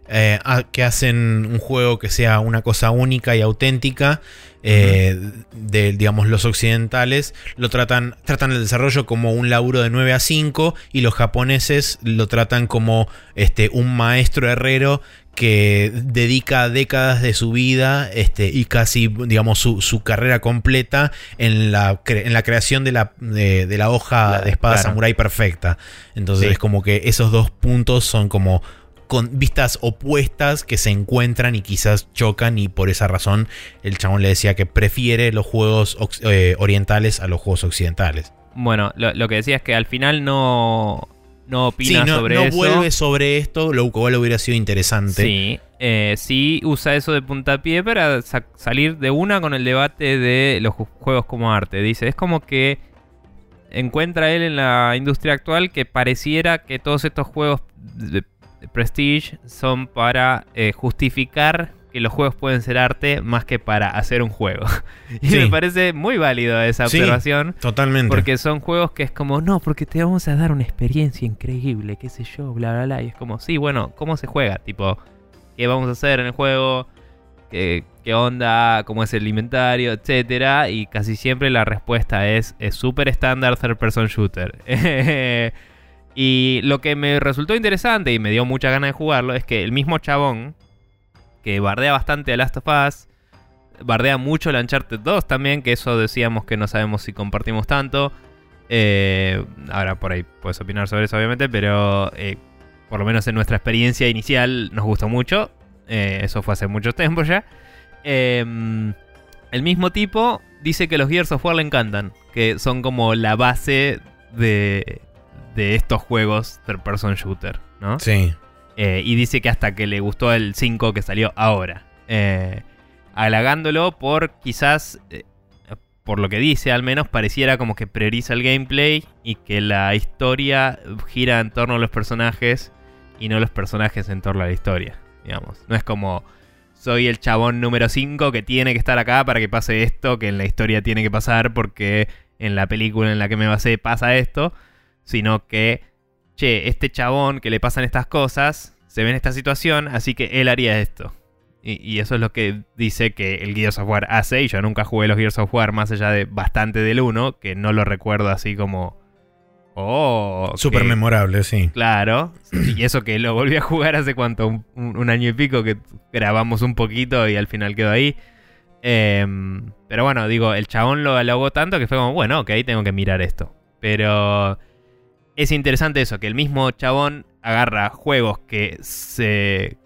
eh, que hacen un juego que sea una cosa única y auténtica eh, de, digamos, los occidentales lo tratan, tratan el desarrollo como un laburo de 9 a 5 y los japoneses lo tratan como este, un maestro herrero que dedica décadas de su vida este, y casi, digamos, su, carrera completa en la, en la creación de la, de, la hoja de espada samurai perfecta. Entonces es como que esos dos puntos son como con vistas opuestas que se encuentran y quizás chocan y por esa razón el chabón le decía que prefiere los juegos eh, orientales a los juegos occidentales. Bueno, lo, que decía es que al final no, no opina no, sobre no eso. vuelve sobre esto, lo cual hubiera sido interesante. Sí, eh, sí usa eso de puntapié para sa- salir de una con el debate de los ju- juegos como arte. Dice, es como que encuentra él en la industria actual que pareciera que todos estos juegos de de Prestige son para eh, justificar que los juegos pueden ser arte más que para hacer un juego. <laughs> y Sí. me parece muy válido esa Sí. observación. Totalmente. Porque son juegos que es como, no, porque te vamos a dar una experiencia increíble, qué sé yo, bla, bla, bla. Y es como, sí, bueno, ¿cómo se juega? Tipo, ¿qué vamos a hacer en el juego? ¿Qué, qué onda? ¿Cómo es el inventario? Etcétera. Y casi siempre la respuesta es, es super estándar third person shooter. <laughs> y lo que me resultó interesante y me dio mucha ganas de jugarlo es que el mismo chabón, que bardea bastante a Last of Us, bardea mucho el Uncharted 2 también, que eso decíamos que no sabemos si compartimos tanto. Eh, ahora por ahí puedes opinar sobre eso, obviamente, pero eh, por lo menos en nuestra experiencia inicial nos gustó mucho. Eh, eso fue hace mucho tiempo ya. Eh, el mismo tipo dice que los Gears of War le encantan, que son como la base de, de estos juegos third person shooter, ¿no? Sí. Eh, y dice que hasta que le gustó el 5 que salió ahora. Eh, halagándolo por quizás, eh, por lo que dice al menos, pareciera como que prioriza el gameplay y que la historia gira en torno a los personajes y no los personajes en torno a la historia. Digamos. No es como soy el chabón número 5 que tiene que estar acá para que pase esto, que en la historia tiene que pasar porque en la película en la que me basé pasa esto, sino que che, este chabón que le pasan estas cosas se ve en esta situación, así que él haría esto. Y, y eso es lo que dice que el Gears of War hace, y yo nunca jugué los Gears of War más allá de bastante del 1, que no lo recuerdo así como... Oh, Súper que- memorable, sí. Claro, y eso que lo volví a jugar hace cuánto, un, un- un año y pico que grabamos un poquito y al final quedó ahí. Em, pero bueno, digo, el chabón lo halagó tanto que fue como, bueno, ok, tengo que mirar esto. Pero es interesante eso, que el mismo chabón agarra juegos que se...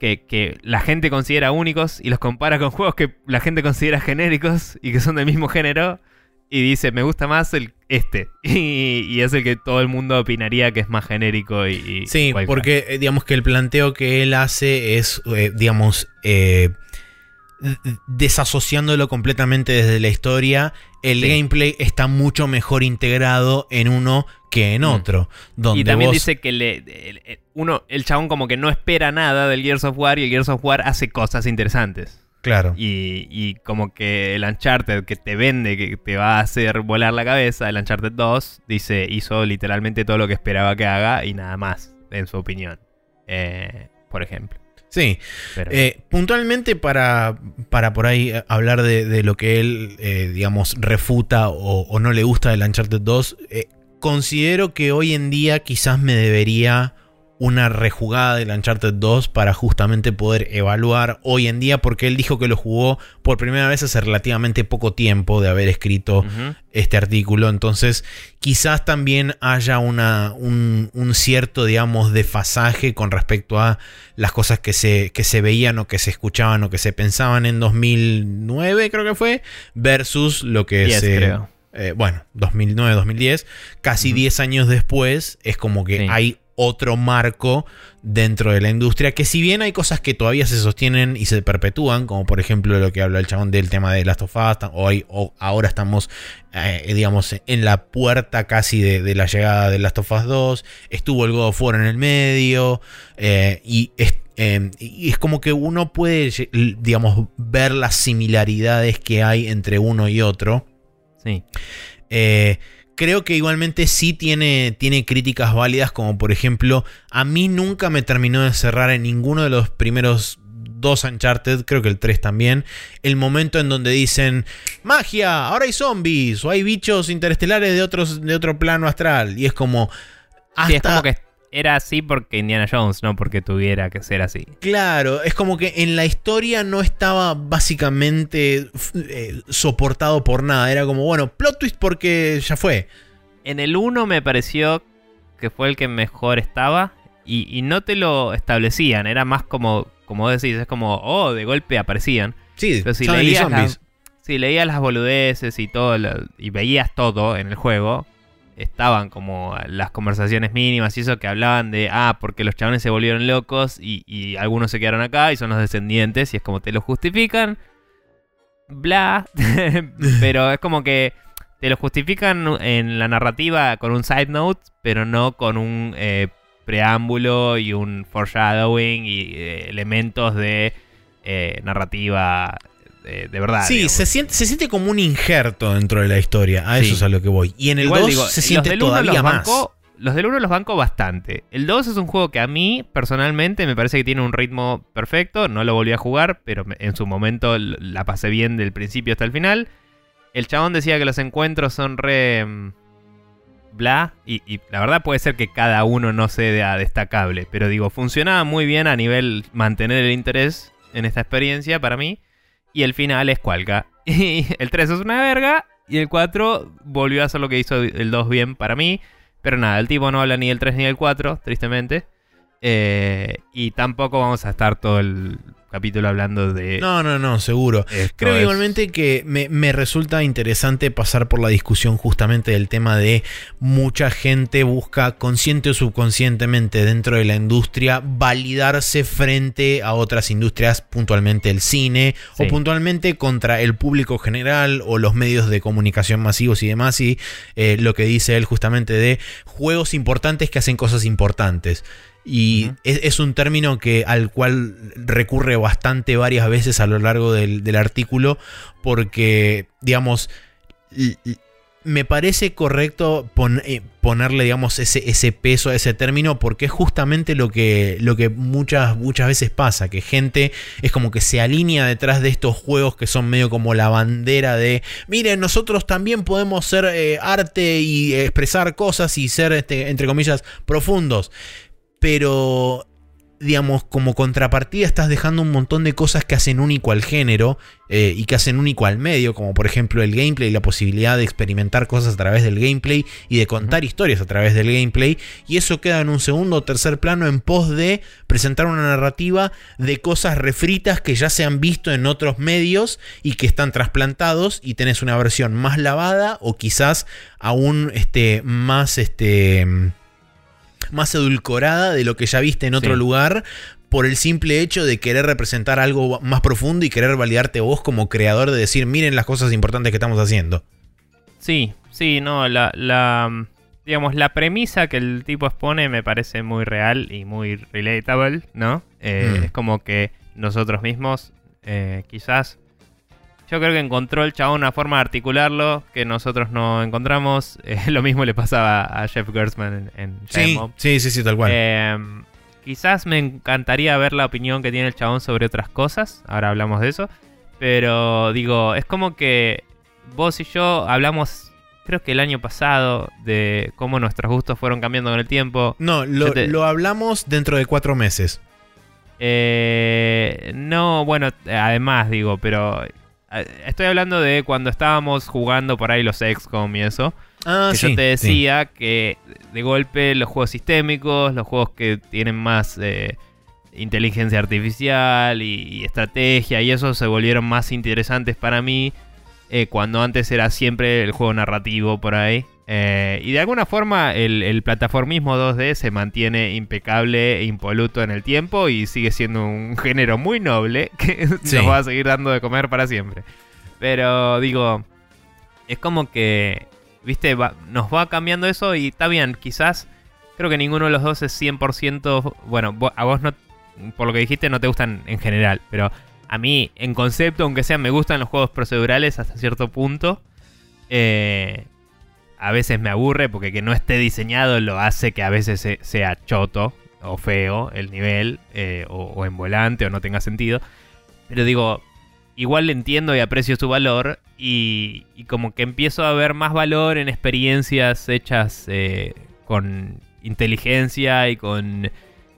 Que, que la gente considera únicos y los compara con juegos que la gente considera genéricos y que son del mismo género y dice, me gusta más el este. <laughs> Y, y es el que todo el mundo opinaría que es más genérico y... y Sí, porque eh, digamos que el planteo que él hace es, eh, digamos, eh, desasociándolo completamente desde la historia, el Sí. gameplay está mucho mejor integrado en uno que en Mm. otro. Donde Y también vos- dice que le, el, el- uno, el chabón como que no espera nada del Gears of War y el Gears of War hace cosas interesantes. Claro. Y, y como que el Uncharted que te vende, que te va a hacer volar la cabeza, el Uncharted 2, dice, hizo literalmente todo lo que esperaba que haga y nada más, en su opinión. Eh, por ejemplo. Sí. Pero- Eh, puntualmente para, para por ahí eh, hablar de, de lo que él, eh, digamos, refuta o, o no le gusta del Uncharted 2, eh, considero que hoy en día quizás me debería una rejugada del Uncharted 2 para justamente poder evaluar hoy en día, porque él dijo que lo jugó por primera vez hace relativamente poco tiempo de haber escrito este artículo. Entonces, quizás también haya una, un, un cierto, digamos, desfasaje con respecto a las cosas que se, que se veían o que se escuchaban o que se pensaban en 2009, creo que fue, versus lo que Diez, se... creo. eh, bueno, 2009, 2010, casi Ujú. 10 años después, es como que Sí. hay otro marco dentro de la industria, que si bien hay cosas que todavía se sostienen y se perpetúan, como por ejemplo lo que habla el chabón del tema de Last of Us, hoy, o ahora estamos, eh, digamos, en la puerta casi de, de la llegada de Last of Us 2, estuvo el God of War en el medio, eh, y es... eh, y es como que uno puede, digamos, ver las similaridades que hay entre uno y otro. Sí. Eh, creo que igualmente sí tiene, tiene críticas válidas, como por ejemplo, a mí nunca me terminó de cerrar en ninguno de los primeros dos Uncharted, creo que el 3 también, el momento en donde dicen, magia, ahora hay zombies, o hay bichos interestelares de, otros, de otro plano astral, y es como... Hasta, Sí, es como que era así porque Indiana Jones, no porque tuviera que ser así. Claro, es como que en la historia no estaba básicamente eh, soportado por nada, era como, bueno, plot twist porque ya fue. En el 1 me pareció que fue el que mejor estaba y, y no te lo establecían, era más como, como vos decís, es como, oh, de golpe aparecían. Sí, Pero si leías, zombies. las, si leías las boludeces y todo, lo- y veías todo en el juego, estaban como las conversaciones mínimas y eso que hablaban de, ah, porque los chabones se volvieron locos y, algunos se quedaron acá y son los descendientes y es como te lo justifican, bla, <laughs> pero es como que te lo justifican en la narrativa con un side note, pero no con un eh, preámbulo y un foreshadowing y eh, elementos de eh, narrativa de, de verdad. Sí, digamos. se siente, se siente como un injerto dentro de la historia. A Sí. eso es a lo que voy. Y en el Igual 2 digo, se siente todavía los más. banco- los del 1 los banco bastante. El 2 es un juego que a mí, personalmente, me parece que tiene un ritmo perfecto. No lo volví a jugar, pero en su momento la pasé bien del principio hasta el final. El chabón decía que los encuentros son re... mm, Bla, y, y la verdad puede ser que cada uno no sea destacable, pero digo, funcionaba muy bien a nivel mantener el interés en esta experiencia para mí. Y el final es cualca. <laughs> Y el 3 es una verga. Y el 4 volvió a hacer lo que hizo el 2 bien para mí. Pero nada, el tipo no habla ni del 3 ni del 4, tristemente. Eh, y tampoco vamos a estar todo el capítulo hablando de... No, no, no, seguro. Creo es- igualmente que me, me resulta interesante pasar por la discusión justamente del tema de mucha gente busca consciente o subconscientemente dentro de la industria validarse frente a otras industrias, puntualmente el cine Sí. o puntualmente contra el público general o los medios de comunicación masivos y demás y eh, lo que dice él justamente de juegos importantes que hacen cosas importantes. Y es, es un término que, al cual recurre bastante varias veces a lo largo del, del artículo, porque, digamos, me parece correcto pon- eh, ponerle, digamos, ese, ese peso a ese término, porque es justamente lo que, lo que muchas, muchas veces pasa, que gente es como que se alinea detrás de estos juegos que son medio como la bandera de, miren, nosotros también podemos ser eh, arte y expresar cosas y ser, este, entre comillas, profundos pero digamos, como contrapartida estás dejando un montón de cosas que hacen único al género eh, y que hacen único al medio, como por ejemplo el gameplay, la posibilidad de experimentar cosas a través del gameplay y de contar historias a través del gameplay, y eso queda en un segundo o tercer plano en pos de presentar una narrativa de cosas refritas que ya se han visto en otros medios y que están trasplantados y tenés una versión más lavada o quizás aún este, más... Este, más edulcorada de lo que ya viste en otro Sí. lugar por el simple hecho de querer representar algo más profundo y querer validarte vos como creador de decir, miren las cosas importantes que estamos haciendo. Sí, sí, no, la, la, digamos, la premisa que el tipo expone me parece muy real y muy relatable, ¿no? Eh, Mm. Es como que nosotros mismos, eh, quizás, yo creo que encontró el chabón una forma de articularlo que nosotros no encontramos. <laughs> Eh, lo mismo le pasaba a Jeff Gerstmann en, en Sí, sí, sí, sí, tal cual. Eh, quizás me encantaría ver la opinión que tiene el chabón sobre otras cosas. Ahora hablamos de eso. Pero digo, es como que vos y yo hablamos, creo que el año pasado, de cómo nuestros gustos fueron cambiando con el tiempo. no, lo, te- lo hablamos dentro de cuatro meses. Eh, no, bueno, además digo, pero estoy hablando de cuando estábamos jugando por ahí los XCOM y eso. Ah, que sí. yo te sí. decía que de golpe los juegos sistémicos, los juegos que tienen más eh, inteligencia artificial y, y estrategia y eso se volvieron más interesantes para mí eh, cuando antes era siempre el juego narrativo por ahí. Eh, y de alguna forma el, el plataformismo 2D se mantiene impecable e impoluto en el tiempo y sigue siendo un <laughs> género muy noble <laughs> que Sí. nos va a seguir dando de comer para siempre. Pero digo, es como que, viste, va- nos va cambiando eso y está bien, quizás creo que ninguno de los dos es 100%, bueno, a vos no, por lo que dijiste no te gustan en general, pero a mí en concepto, aunque sea, me gustan los juegos procedurales hasta cierto punto. Eh, a veces me aburre porque que no esté diseñado lo hace que a veces se- sea choto o feo el nivel, eh, o, o en volante o no tenga sentido. Pero digo, igual entiendo y aprecio su valor y, y como que empiezo a ver más valor en experiencias hechas eh, con inteligencia y con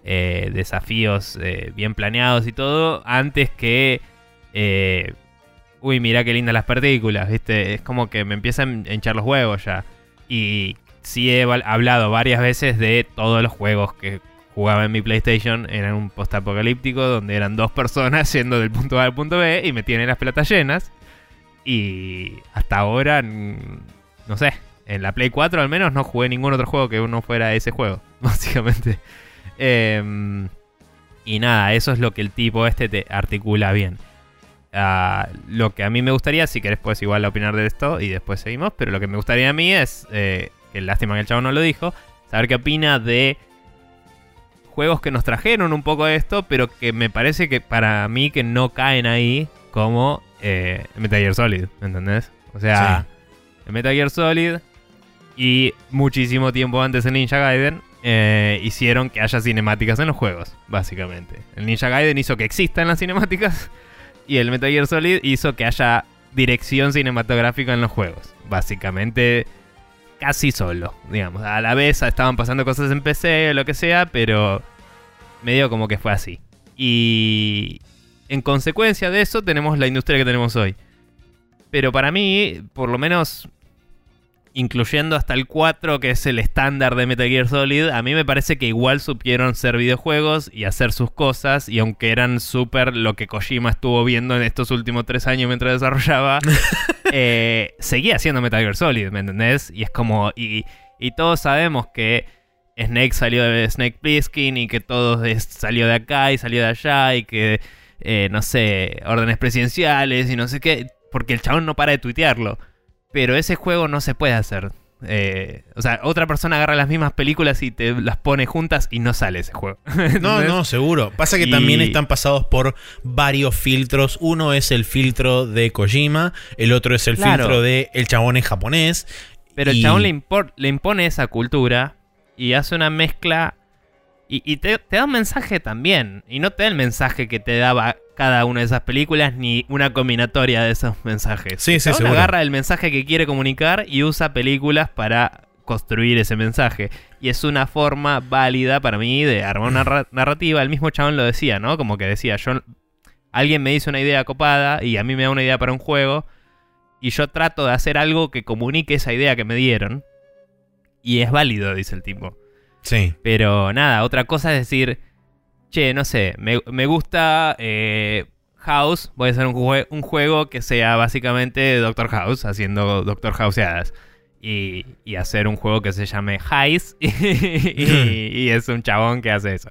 eh, desafíos bien planeados y todo, antes que... Uy, mira qué lindas las partículas, ¿viste? Es como que me empiezan a hinchar los huevos ya. Y sí he hablado varias veces de todos los juegos que jugaba en mi PlayStation. Eran un post-apocalíptico donde eran dos personas <laughs> yendo del punto A al punto B y me tienen las pelotas llenas. Y hasta ahora, no sé, en la Play 4 al menos no jugué ningún otro juego que no fuera ese juego, <laughs> básicamente. Em, y nada, eso es lo que el tipo este te articula bien. Lo que a mí me gustaría, si querés puedes igual opinar de esto y después seguimos, pero lo que me gustaría a mí es, eh, que lástima que el chavo no lo dijo, saber qué opina de juegos que nos trajeron un poco de esto, pero que me parece que para mí que no caen ahí como eh, Metal Gear Solid, ¿me entendés? O sea, Metal Gear Solid y muchísimo tiempo antes el Ninja Gaiden eh, hicieron que haya cinemáticas en los juegos, básicamente. El Ninja Gaiden hizo que existan las cinemáticas y el Metal Gear Solid hizo que haya dirección cinematográfica en los juegos. Básicamente casi solo, digamos. A la vez estaban pasando cosas en PC o lo que sea, pero medio como que fue así. Y en consecuencia de eso tenemos la industria que tenemos hoy. Pero para mí, por lo menos incluyendo hasta el 4, que es el estándar de Metal Gear Solid, a mí me parece que igual supieron ser videojuegos y hacer sus cosas, y aunque eran súper lo que Kojima estuvo viendo en estos últimos tres años mientras desarrollaba, <laughs> eh, seguía siendo Metal Gear Solid, ¿me entendés? Y es como, y, todos sabemos que Snake salió de Snake Plissken y que todo salió de acá y salió de allá y que, eh, no sé, órdenes presidenciales y no sé qué, porque el chabón no para de tuitearlo. Pero ese juego no se puede hacer. Eh, o sea, otra persona agarra las mismas películas y te las pone juntas y no sale ese juego. <laughs> no, no, seguro. Pasa que también están pasados por varios filtros. Uno es el filtro de Kojima, el otro es el filtro de el chabón en japonés. Pero el chabón le, le, impone esa cultura y hace una mezcla. Y, te, te, da un mensaje también. Y no te da el mensaje que te daba cada una de esas películas ni una combinatoria de esos mensajes. Sí, sí, Uno agarra el mensaje que quiere comunicar y usa películas para construir ese mensaje. Y es una forma válida para mí de armar una narrativa. El mismo chabón lo decía, ¿no? Como que decía, yo alguien me dice una idea copada y a mí me da una idea para un juego y yo trato de hacer algo que comunique esa idea que me dieron. Y es válido, dice el tipo. Sí. Pero nada, otra cosa es decir, che, no sé, me, gusta eh, House, voy a hacer un, un, juego que sea básicamente Doctor House, haciendo Doctor Houseadas. Y, y hacer un juego que se llame Heist <laughs> y, <laughs> es un chabón que hace eso.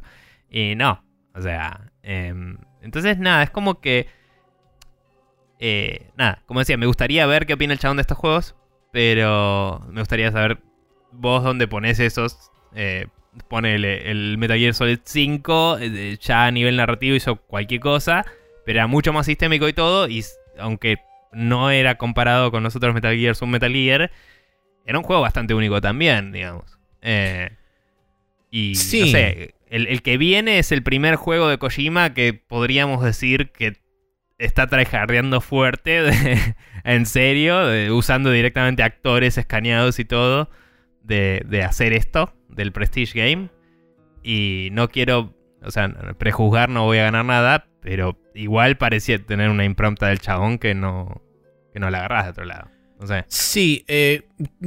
Y no, o sea, em, entonces nada, es como que... Eh, nada, como decía, me gustaría ver qué opina el chabón de estos juegos, pero me gustaría saber vos dónde pones esos eh, pone el, Metal Gear Solid 5, eh, ya a nivel narrativo hizo cualquier cosa, pero era mucho más sistémico y todo, y aunque no era comparado con los otros Metal Gear, un Metal Gear, era un juego bastante único también, digamos. Eh, y no sé, el, que viene es el primer juego de Kojima que podríamos decir que está tryhardeando fuerte, <laughs> en serio, usando directamente actores escaneados y todo, de hacer esto del Prestige Game. Y no quiero, o sea, prejuzgar, no voy a ganar nada, pero igual parecía tener una impronta del chabón que no, que no la agarras de otro lado. No sé. Sí, eh,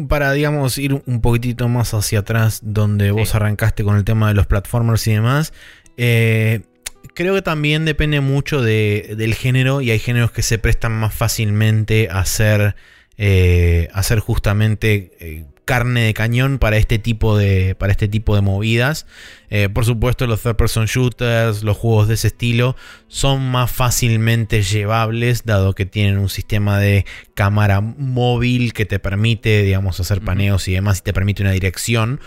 para, digamos, ir un poquitito más hacia atrás, donde vos arrancaste con el tema de los platformers y demás, eh, creo que también depende mucho del género y hay géneros que se prestan más fácilmente a hacer, eh, a hacer justamente carne de cañón para este tipo de, para este tipo de movidas. Eh, por supuesto, los third person shooters, los juegos de ese estilo, son más fácilmente llevables, dado que tienen un sistema de cámara móvil que te permite, digamos, hacer paneos y demás, y te permite una dirección.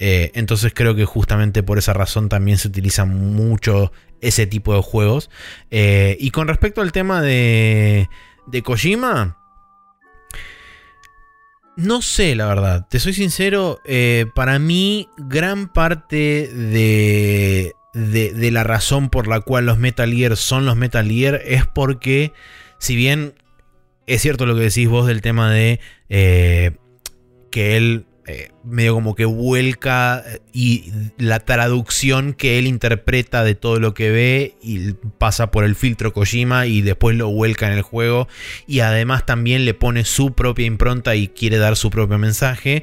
Eh, entonces creo que justamente por esa razón también se utiliza mucho ese tipo de juegos. Eh, y con respecto al tema de, de Kojima, no sé, la verdad. Te soy sincero. Eh, para mí, gran parte de, de, la razón por la cual los Metal Gear son los Metal Gear es porque, si bien es cierto lo que decís vos del tema de eh, que él eh, medio como que vuelca eh, y la traducción que él interpreta de todo lo que ve y pasa por el filtro Kojima y después lo vuelca en el juego y además también le pone su propia impronta y quiere dar su propio mensaje.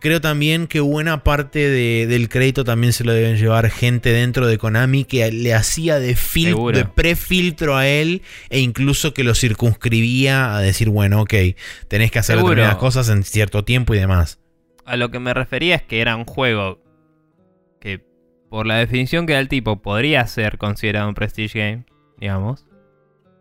Creo también que buena parte de- del crédito también se lo deben llevar gente dentro de Konami que le hacía de, de prefiltro a él e incluso que lo circunscribía a decir, bueno, ok, tenés que hacer determinadas cosas en cierto tiempo y demás. A lo que me refería es que era un juego que, por la definición que da el tipo, podría ser considerado un Prestige Game, digamos.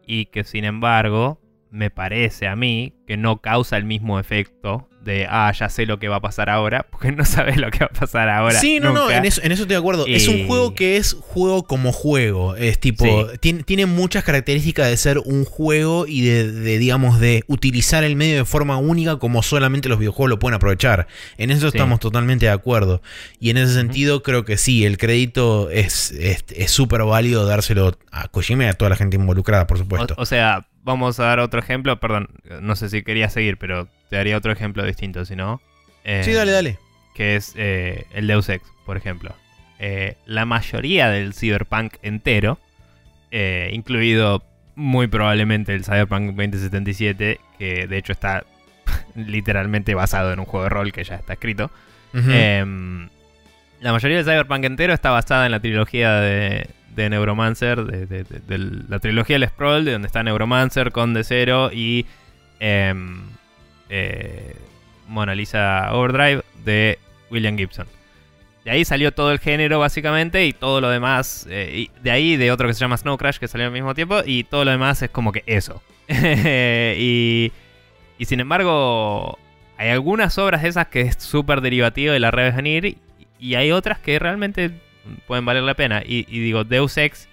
Y que, sin embargo, me parece a mí que no causa el mismo efecto de, ah, ya sé lo que va a pasar ahora, <laughs> porque no sabes lo que va a pasar ahora. sí, no, no, en eso, en eso estoy de acuerdo. Es un juego que es juego como juego. Es tipo, Sí. tiene, tiene muchas características de ser un juego y de, de, digamos, de utilizar el medio de forma única como solamente los videojuegos lo pueden aprovechar. En eso Sí. estamos totalmente de acuerdo. Y en ese sentido creo que sí, el crédito es es- es súper válido dárselo a Kojima y a toda la gente involucrada, por supuesto. O, o sea, vamos a dar otro ejemplo. Perdón, no sé si quería seguir, pero te daría otro ejemplo distinto, si no. Eh, sí, dale, dale. Que es eh, el Deus Ex, por ejemplo. Eh, la mayoría del Cyberpunk entero, incluido muy probablemente el Cyberpunk 2077, que de hecho está <laughs> literalmente basado en un juego de rol que ya está escrito. Em, la mayoría del Cyberpunk entero está basada en la trilogía de, de Neuromancer, de, la trilogía del Scroll, de donde está Neuromancer, Conde Zero y em, eh, Mona Lisa Overdrive de William Gibson. De ahí salió todo el género básicamente y todo lo demás, eh, de ahí de otro que se llama Snow Crash que salió al mismo tiempo y todo lo demás es como que eso. <laughs> y, y sin embargo, hay algunas obras de esas que es súper derivativo de la red venir y, y hay otras que realmente pueden valer la pena. Y, y digo, Deus Ex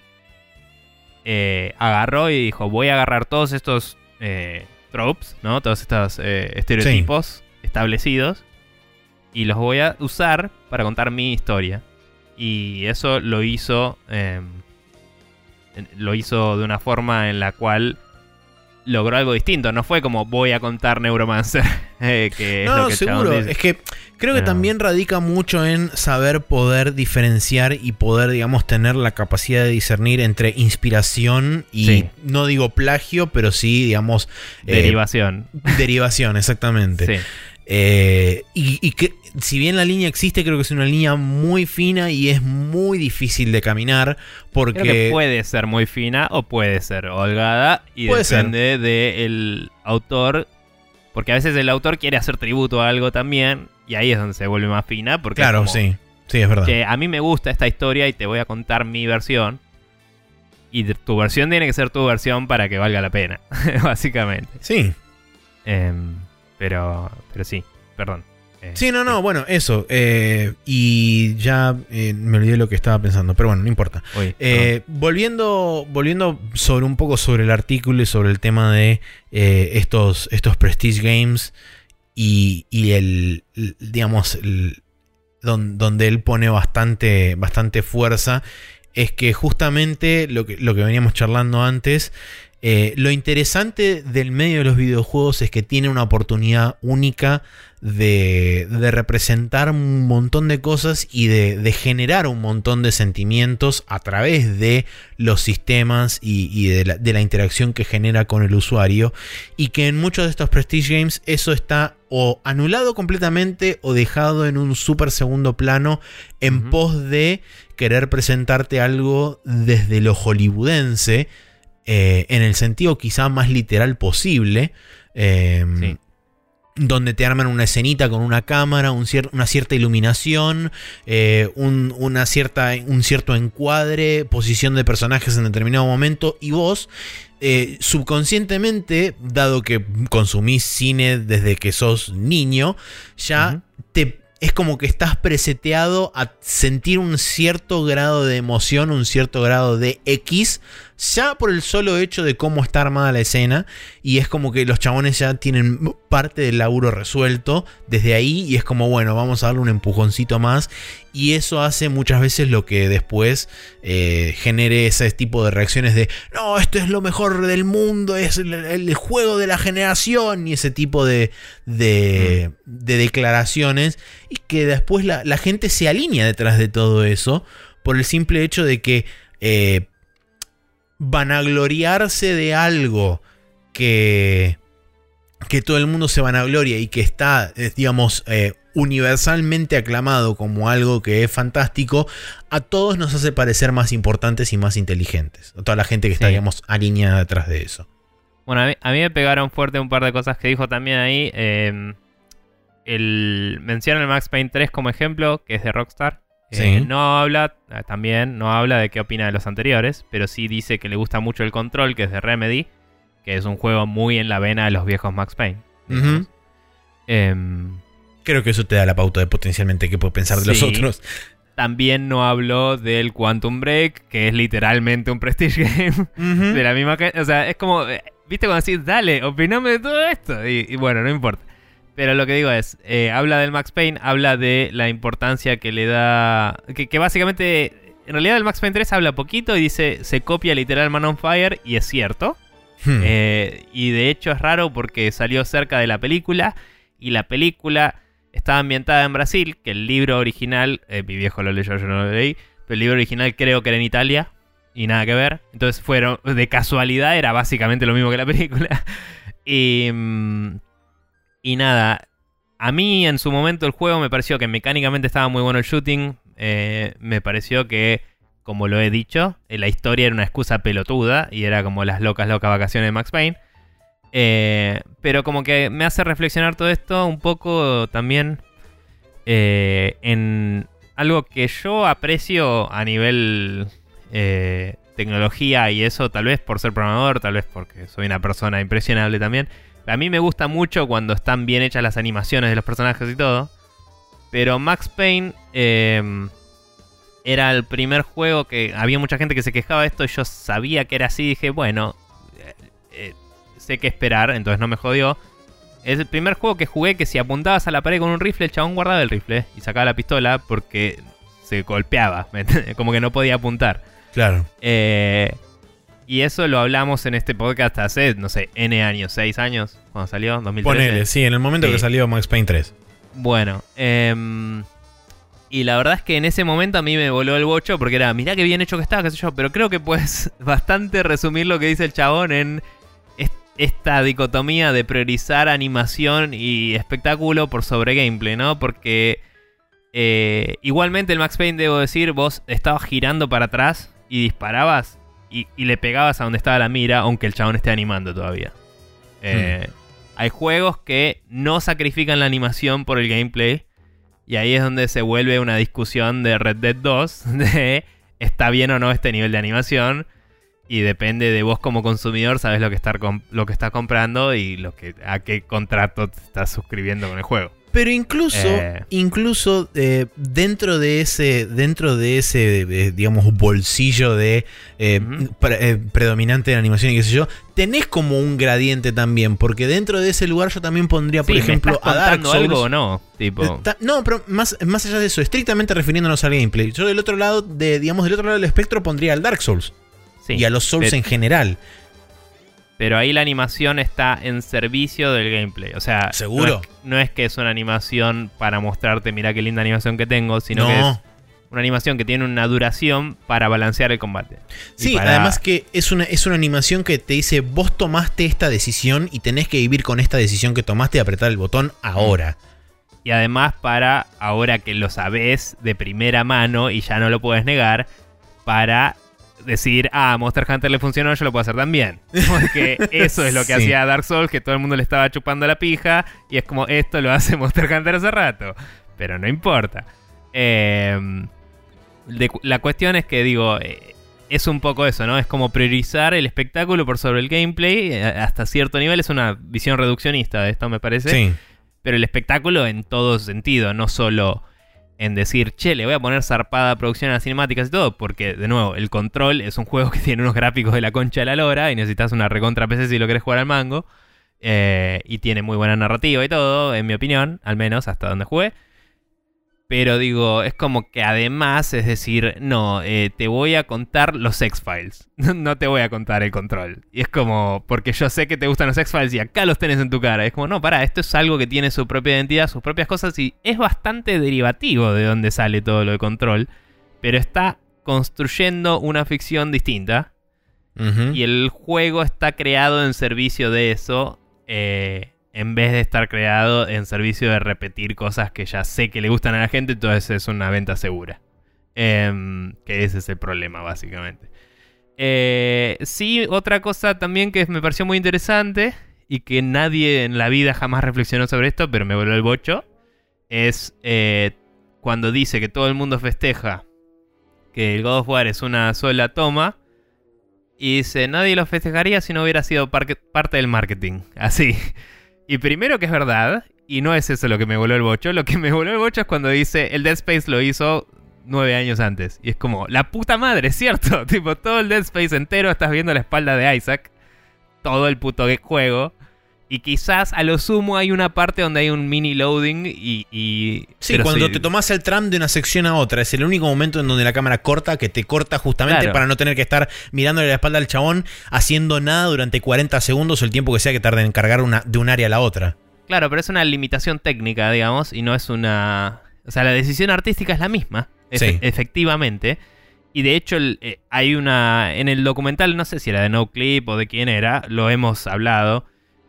eh, agarró y dijo, voy a agarrar todos estos eh, tropes, ¿no? Todos estos eh, estereotipos establecidos y los voy a usar para contar mi historia. Y eso lo hizo, en- lo hizo de una forma en la cual logró algo distinto. No fue como voy a contar Neuromancer, <laughs> eh, que es No, lo que seguro. dice. Es que creo que también radica mucho en saber poder diferenciar y poder, digamos, tener la capacidad de discernir entre inspiración y, Sí. no digo plagio, pero sí, digamos, eh, Derivación. derivación, exactamente. <laughs> Sí. Eh, y, y que si bien la línea existe, creo que es una línea muy fina y es muy difícil de caminar porque... Creo que puede ser muy fina o puede ser holgada y Puede depende del autor. Porque a veces el autor quiere hacer tributo a algo también y ahí es donde se vuelve más fina. Porque claro, como, sí. Sí, es verdad. que a mí me gusta esta historia y te voy a contar mi versión. Y tu versión tiene que ser tu versión para que valga la pena, <laughs> básicamente. Sí. Em, pero, pero sí, perdón. Sí, no, no, bueno, eso. eh, y ya eh, me olvidé lo que estaba pensando, pero bueno, no importa. Eh, volviendo, volviendo sobre un poco sobre el artículo y sobre el tema de estos, estos Prestige Games y, y el, el- digamos, el- don- donde él pone bastante, bastante fuerza, es que justamente lo que, lo que veníamos charlando antes, eh, lo interesante del medio de los videojuegos es que tiene una oportunidad única de, de representar un montón de cosas y de, de generar un montón de sentimientos a través de los sistemas y, y de, la, de la interacción que genera con el usuario. Y que en muchos de estos Prestige Games eso está o anulado completamente o dejado en un súper segundo plano en pos de querer presentarte algo desde lo hollywoodense. Eh, en el sentido quizá más literal posible. eh, Sí. Donde te arman una escenita con una cámara, un cier- una cierta iluminación, eh, un, una cierta, un cierto encuadre, posición de personajes en determinado momento, y vos, eh, subconscientemente, dado que consumís cine desde que sos niño, ya te, es como que estás preseteado a sentir un cierto grado de emoción, un cierto grado de X, ya por el solo hecho de cómo está armada la escena, y es como que los chabones ya tienen parte del laburo resuelto desde ahí, y es como, bueno, vamos a darle un empujoncito más, y eso hace muchas veces lo que después eh, genere ese tipo de reacciones de, no, esto es lo mejor del mundo, es el, el juego de la generación, y ese tipo de, de, de declaraciones, y que después la, la gente se alinea detrás de todo eso, por el simple hecho de que eh, vanagloriarse de algo que, que todo el mundo se vanagloria y que está, eh, digamos, eh, universalmente aclamado como algo que es fantástico, a todos nos hace parecer más importantes y más inteligentes. A toda la gente que está, Sí. digamos, alineada detrás de eso. Bueno, a mí, a mí me pegaron fuerte un par de cosas que dijo también ahí. eh, el, menciona el Max Payne 3 como ejemplo, que es de Rockstar. Eh, Sí. no habla, eh, también, no habla de qué opina de los anteriores, pero sí dice que le gusta mucho el Control, que es de Remedy, que es un juego muy en la vena de los viejos Max Payne. Em, Creo que eso te da la pauta de potencialmente qué puede pensar de los otros. también no habló del Quantum Break, que es literalmente un Prestige Game. de la misma o sea, es como, eh, viste cuando decís, dale, opiname de todo esto. Y, y bueno, no importa. Pero lo que digo es, eh, habla del Max Payne, habla de la importancia que le da, que, que básicamente, en realidad el Max Payne 3 habla poquito y dice, se copia literal Man on Fire, y es cierto. Hmm. Eh, y de hecho es raro porque salió cerca de la película y la película estaba ambientada en Brasil, que el libro original, eh, mi viejo lo leyó, yo no lo leí, pero el libro original creo que era en Italia y nada que ver. Entonces fueron, de casualidad era básicamente lo mismo que la película. <laughs> y, mm, y nada, a mí en su momento el juego me pareció que mecánicamente estaba muy bueno el shooting, eh, me pareció que como lo he dicho, eh, la historia era una excusa pelotuda y era como las locas, locas vacaciones de Max Payne. Eh, pero como que me hace reflexionar todo esto un poco también en algo que yo aprecio a nivel tecnología y eso, tal vez por ser programador, tal vez porque soy una persona impresionable también. A mí me gusta mucho cuando están bien hechas las animaciones de los personajes y todo. Pero Max Payne eh, era el primer juego que había mucha gente que se quejaba de esto. y Yo sabía que era así. Dije, bueno, eh, eh, sé qué esperar, entonces no me jodió. Es el primer juego que jugué que si apuntabas a la pared con un rifle, el chabón guardaba el rifle y sacaba la pistola porque se golpeaba. <laughs> Como que no podía apuntar. Claro. Eh, y eso lo hablamos en este podcast hace, no sé, N años, 6 años, cuando salió, 2013. Ponele, sí, en el momento Sí. que salió Max Payne 3. Bueno, em, y la verdad es que en ese momento a mí me voló el bocho porque era, mirá qué bien hecho que estaba, qué sé yo, pero creo que puedes <laughs> bastante resumir lo que dice el chabón en est- esta dicotomía de priorizar animación y espectáculo por sobre gameplay, ¿no? Porque eh, igualmente el Max Payne, debo decir, vos estabas girando para atrás y disparabas y, y le pegabas a donde estaba la mira, aunque el chabón esté animando todavía. Eh, Hay juegos que no sacrifican la animación por el gameplay. Y ahí es donde se vuelve una discusión de Red Dead 2 <laughs> de está bien o no este nivel de animación. Y depende de vos como consumidor, sabes lo que, estar lo que estás comprando y lo que, a qué contrato te estás suscribiendo con el juego. Pero incluso, Eh. incluso eh, dentro de ese, dentro de ese, eh, digamos, bolsillo de pre- predominante de animación y qué sé yo, tenés como un gradiente también, porque dentro de ese lugar yo también pondría, por Sí, ejemplo, ¿me estás a Dark Souls. algo o no? Tipo, No, pero más, más allá de eso, estrictamente refiriéndonos al gameplay. Yo del otro lado, de, digamos, del otro lado del espectro pondría al Dark Souls sí, y a los Souls pero- en general. Pero ahí la animación está en servicio del gameplay. O sea, ¿Seguro? No es, no es que es una animación para mostrarte, mira qué linda animación que tengo, sino que es una animación que tiene una duración para balancear el combate. Sí, para- además que es una, es una animación que te dice, vos tomaste esta decisión y tenés que vivir con esta decisión que tomaste y apretar el botón ahora. Y además para, ahora que lo sabes de primera mano y ya no lo puedes negar, para decir, ah, Monster Hunter le funcionó, yo lo puedo hacer también. <laughs> Porque eso es lo que Sí. hacía Dark Souls, que todo el mundo le estaba chupando la pija, y es como, esto lo hace <laughs> Monster Hunter hace rato. Pero no importa. Eh, de- la cuestión es que, digo, eh, es un poco eso, ¿no? Es como priorizar el espectáculo por sobre el gameplay. eh, Hasta cierto nivel es una visión reduccionista de esto, me parece Sí. pero el espectáculo en todo sentido, no solo en decir, che, le voy a poner zarpada producción a las cinemáticas y todo, porque de nuevo, el control es un juego <laughs> que tiene unos gráficos de la concha de la lora y necesitas una recontra PC si lo querés jugar al mango. eh, y tiene muy buena narrativa y todo, en mi opinión, al menos hasta donde jugué. Pero digo, es como que además, es decir, no, eh, te voy a contar los X-Files. <laughs> no te voy a contar el control. Y es como, porque yo sé que te gustan los X-Files y acá los tenés en tu cara. Es como, no, pará, esto es algo que tiene su propia identidad, sus propias cosas y es bastante derivativo de donde sale todo lo de control. Pero está construyendo una ficción distinta. Y el juego está creado en servicio de eso. eh, en vez de estar creado en servicio de repetir cosas que ya sé que le gustan a la gente, entonces es una venta segura. Em, que ese es el problema, básicamente. Eh, sí, otra cosa también que me pareció muy interesante y que nadie en la vida jamás reflexionó sobre esto, pero me volvió el bocho, es eh, cuando dice que todo el mundo festeja que el God of War es una sola toma. Y dice, nadie lo festejaría si no hubiera sido parte del marketing. <laughs> Así. Y primero que es verdad, y no es eso lo que me voló el bocho, lo que me voló el bocho es cuando dice, el Dead Space lo hizo nueve años antes. Y es como, la puta madre, ¿cierto? <laughs> tipo, todo el Dead Space entero estás viendo la espalda de Isaac. Todo el puto juego. Y quizás a lo sumo hay una parte donde hay un mini loading y... sí, cuando te tomas el tram de una sección a otra, es el único momento en donde la cámara corta, que te corta justamente para no tener que estar mirándole la espalda al chabón, haciendo nada durante 40 segundos o el tiempo que sea que tarde en cargar una, de un área a la otra. Claro, pero es una limitación técnica, digamos, y no es una... O sea, la decisión artística es la misma, efectivamente. Y de hecho, eh, hay una. En el documental, no sé si era de No Clip o de quién era, lo hemos hablado.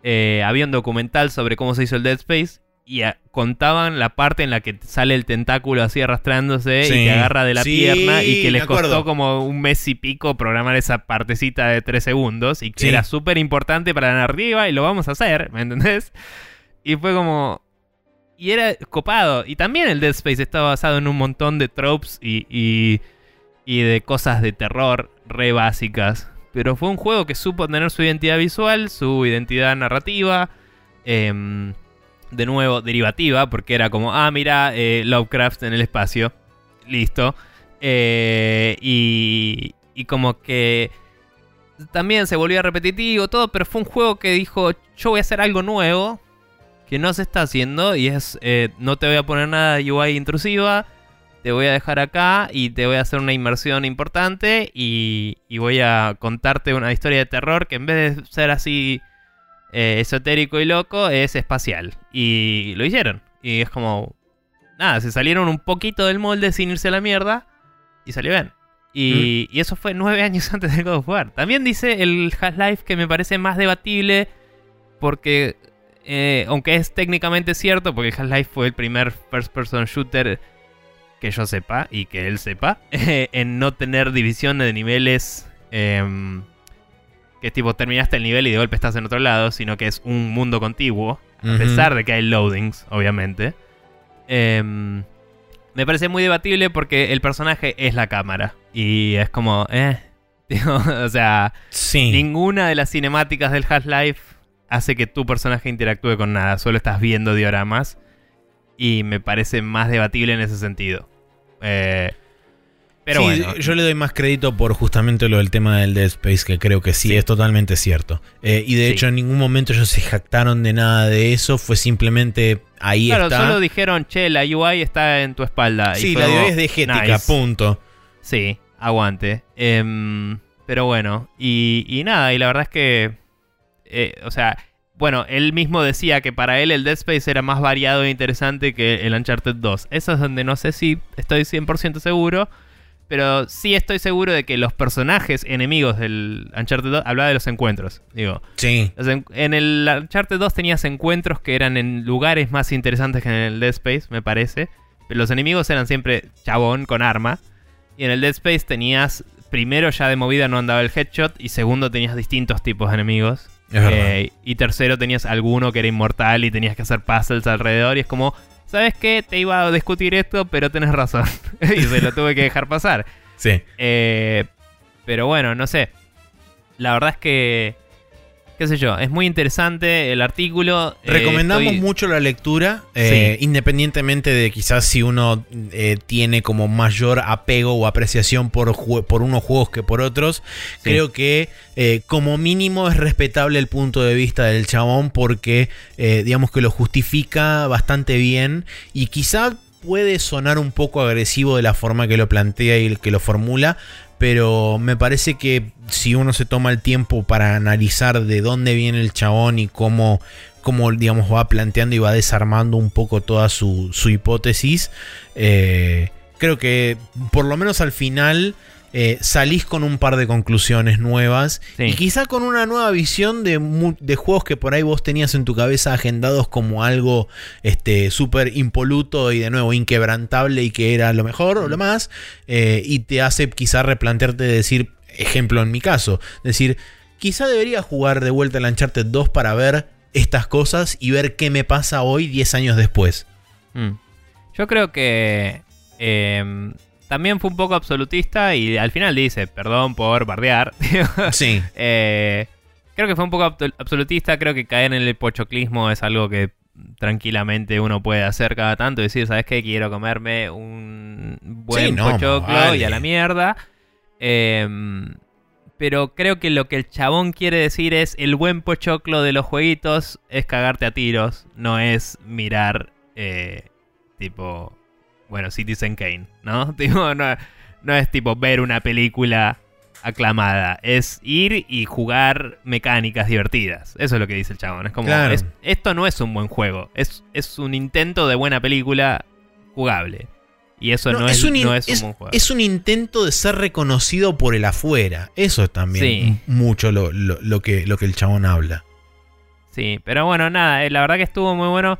Eh, había un documental sobre cómo se hizo el Dead Space y contaban la parte en la que sale el tentáculo así arrastrándose y que agarra de la pierna y que les costó como un mes y pico programar esa partecita de tres segundos y que era súper importante para la narrativa y lo vamos a hacer, ¿me entendés? Y fue como... Y era copado. Y también el Dead Space estaba basado en un montón de tropes y, y, y de cosas de terror re básicas. Pero fue un juego que supo tener su identidad visual, su identidad narrativa. Em, de nuevo, derivativa, porque era como, ah, mira, eh, Lovecraft en el espacio. Listo. Eh, y, y como que también se volvía repetitivo, todo, pero fue un juego que dijo, yo voy a hacer algo nuevo que no se está haciendo y es, eh, no te voy a poner nada de UI intrusiva, te voy a dejar acá y te voy a hacer una inmersión importante y, voy a contarte una historia de terror que en vez de ser así eh, esotérico y loco es espacial. Y lo hicieron. Y es como... Nada, se salieron un poquito del molde sin irse a la mierda y salió bien. Y, y eso fue nueve <laughs> años antes de God of War. También dice el Half-Life que me parece más debatible porque... Eh, aunque es técnicamente cierto, porque Half-Life fue el primer first-person shooter que yo sepa y que él sepa, <laughs> en no tener división de niveles em, que tipo terminaste el nivel y de golpe estás en otro lado, sino que es un mundo contiguo, a pesar de que hay loadings, obviamente. Em, me parece muy debatible porque el personaje es la cámara y es como, eh, <laughs> o sea, ninguna de las cinemáticas del Half-Life hace que tu personaje interactúe con nada, solo estás viendo dioramas y me parece más debatible en ese sentido. Eh, pero bueno. yo le doy más crédito por justamente lo del tema del Dead Space, que creo que sí, es totalmente cierto. Eh, y de hecho, en ningún momento ellos se jactaron de nada de eso, fue simplemente ahí claro, solo dijeron, che, la UI está en tu espalda. Sí, la UI es de punto. Sí, aguante. Em, pero bueno, y, y, nada, y la verdad es que. Eh, o sea, bueno, él mismo decía que para él el Dead Space era más variado e interesante que el Uncharted 2. Eso es donde no sé si estoy 100% seguro. Pero sí estoy seguro de que los personajes enemigos del Uncharted 2 hablaba de los encuentros. Digo, sí. En el Uncharted 2 tenías encuentros que eran en lugares más interesantes que en el Dead Space, me parece. Pero los enemigos eran siempre chabón con arma. Y en el Dead Space tenías, primero ya de movida no andaba el headshot. Y segundo tenías distintos tipos de enemigos. Eh, y tercero tenías alguno que era inmortal y tenías que hacer puzzles alrededor y es como, ¿sabes qué? Te iba a discutir esto, pero tenés razón. <laughs> y se lo tuve que dejar pasar. Sí. Eh, pero bueno, no sé. La verdad es que qué sé yo, es muy interesante el artículo. Eh, Recomendamos mucho la lectura, eh, independientemente de quizás si uno eh, tiene como mayor apego o apreciación por, por unos juegos que por otros. Creo que como mínimo es respetable el punto de vista del chabón porque digamos que lo justifica bastante bien y quizá puede sonar un poco agresivo de la forma que lo plantea y que lo formula, pero me parece que si uno se toma el tiempo para analizar de dónde viene el chabón y cómo, cómo digamos, va planteando y va desarmando un poco toda su, hipótesis, eh, creo que por lo menos al final eh, salís con un par de conclusiones nuevas Sí. y quizá con una nueva visión de, de juegos que por ahí vos tenías en tu cabeza agendados como algo este súper impoluto y de nuevo inquebrantable y que era lo mejor o lo más, eh, y te hace quizá replantearte de decir, ejemplo en mi caso, decir, quizá debería jugar de vuelta el Uncharted 2 para ver estas cosas y ver qué me pasa hoy 10 años después. Mm. Yo creo que eh, también fue un poco absolutista y al final dice, perdón por bardear. <laughs> Sí. Eh, creo que fue un poco absolutista, creo que caer en el pochoclismo es algo que tranquilamente uno puede hacer cada tanto decir, ¿sabes qué? Quiero comerme un buen Sí, no, pochoclo vale. y a la mierda. Eh, pero creo que lo que el chabón quiere decir es el buen pochoclo de los jueguitos es cagarte a tiros, no es mirar eh, tipo, bueno, Citizen Kane, ¿no? <laughs> Tipo, no, no es tipo ver una película aclamada, es ir y jugar mecánicas divertidas. Eso es lo que dice el chabón. Es como, Claro. es- esto no es un buen juego, es, es un intento de buena película jugable. Y eso no, es, un in- no es un es- buen juego. es un intento de ser reconocido por el afuera. Eso es también Sí. mucho lo, lo- lo que, lo que el chabón habla. Sí, pero bueno, nada, eh, la verdad que estuvo muy bueno.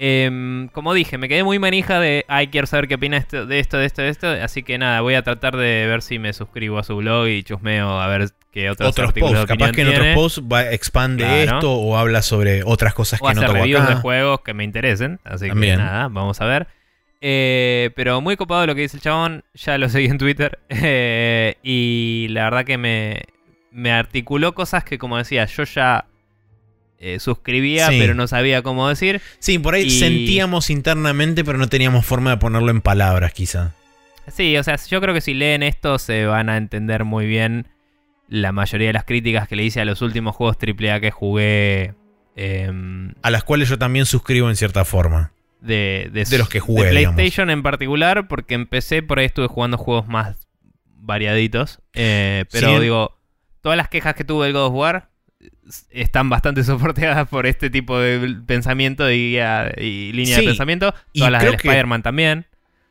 Em, como dije, me quedé muy manija de, ay, quiero saber qué opina esto, de esto, de esto, de esto. Así que nada, voy a tratar de ver si me suscribo a su blog y chusmeo a ver qué otros, Otros artículos posts. de Capaz que en otros posts va, expande Claro. esto o habla sobre otras cosas O que no reviews de acá. juegos que me interesen. Así También. que nada, vamos a ver. Eh, pero muy copado lo que dice el chabón. Ya lo seguí en Twitter. <laughs> eh, y la verdad que me, me articuló cosas que, como decía, yo ya eh, suscribía, Sí. pero no sabía cómo decir. Sí, por ahí Y- sentíamos internamente, pero no teníamos forma de ponerlo en palabras, quizá. Sí, o sea, yo creo que si leen esto se van a entender muy bien la mayoría de las críticas que le hice a los últimos juegos AAA que jugué. em, A las cuales yo también suscribo en cierta forma. de, de, De los que jugué, de digamos. PlayStation en particular, porque empecé por ahí estuve jugando juegos más variaditos. eh, pero Sí. digo, todas las quejas que tuve del God of War están bastante <laughs> soporteadas por este tipo de pensamiento y, guía- y línea Sí, de pensamiento. y Todas las creo del Spider-Man también.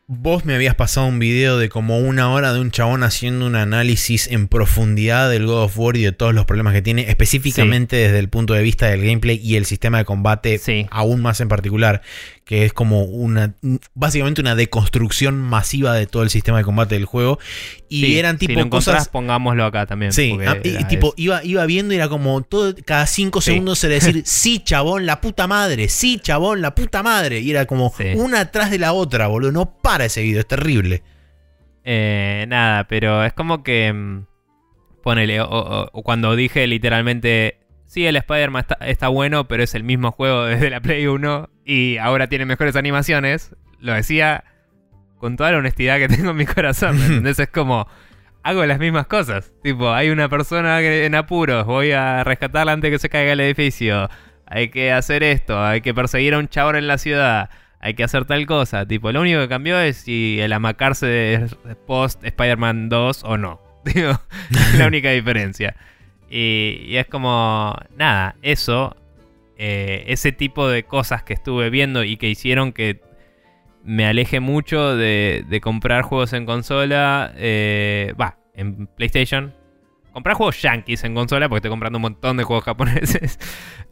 Vos me habías pasado un video de como una hora de un chabón haciendo un análisis en profundidad del God of War y de todos los problemas que tiene, específicamente desde el punto de vista del gameplay y el sistema de combate, Sí. aún más en particular, que es como una básicamente una deconstrucción masiva de todo el sistema de combate del juego. Y Sí, eran si tipo lo encontrás, cosas. pongámoslo acá también. Sí, ah, y- tipo, eso. iba, iba viendo y era como todo, cada cinco Sí. segundos era decir, <laughs> sí, chabón, la puta madre, sí, chabón, la puta madre. Y era como Sí. una atrás de la otra, boludo. No para ese video, es terrible. Eh, nada, pero es como que. mm, Ponele, o, o- o cuando dije literalmente. Sí, el Spider-Man está, bueno, pero es el mismo juego desde la Play 1 y ahora tiene mejores animaciones. Lo decía con toda la honestidad que <laughs> tengo en mi corazón. ¿me ¿Entendés? Es como. Hago las mismas cosas. Tipo, hay una persona en apuros, voy a rescatarla antes que se caiga el edificio. Hay que hacer esto, hay que perseguir a un chabón en la ciudad. Hay que hacer tal cosa. Tipo, lo único que cambió es si el amacarse es post Spider-Man 2 o no. <laughs> Digo, es la única diferencia. Y, es como, nada, eso, eh, ese tipo de cosas que estuve viendo y que hicieron que me aleje mucho de, comprar juegos en consola, eh, va, en PlayStation. Comprar juegos yankees en consola, porque estoy comprando un montón de juegos japoneses. <laughs>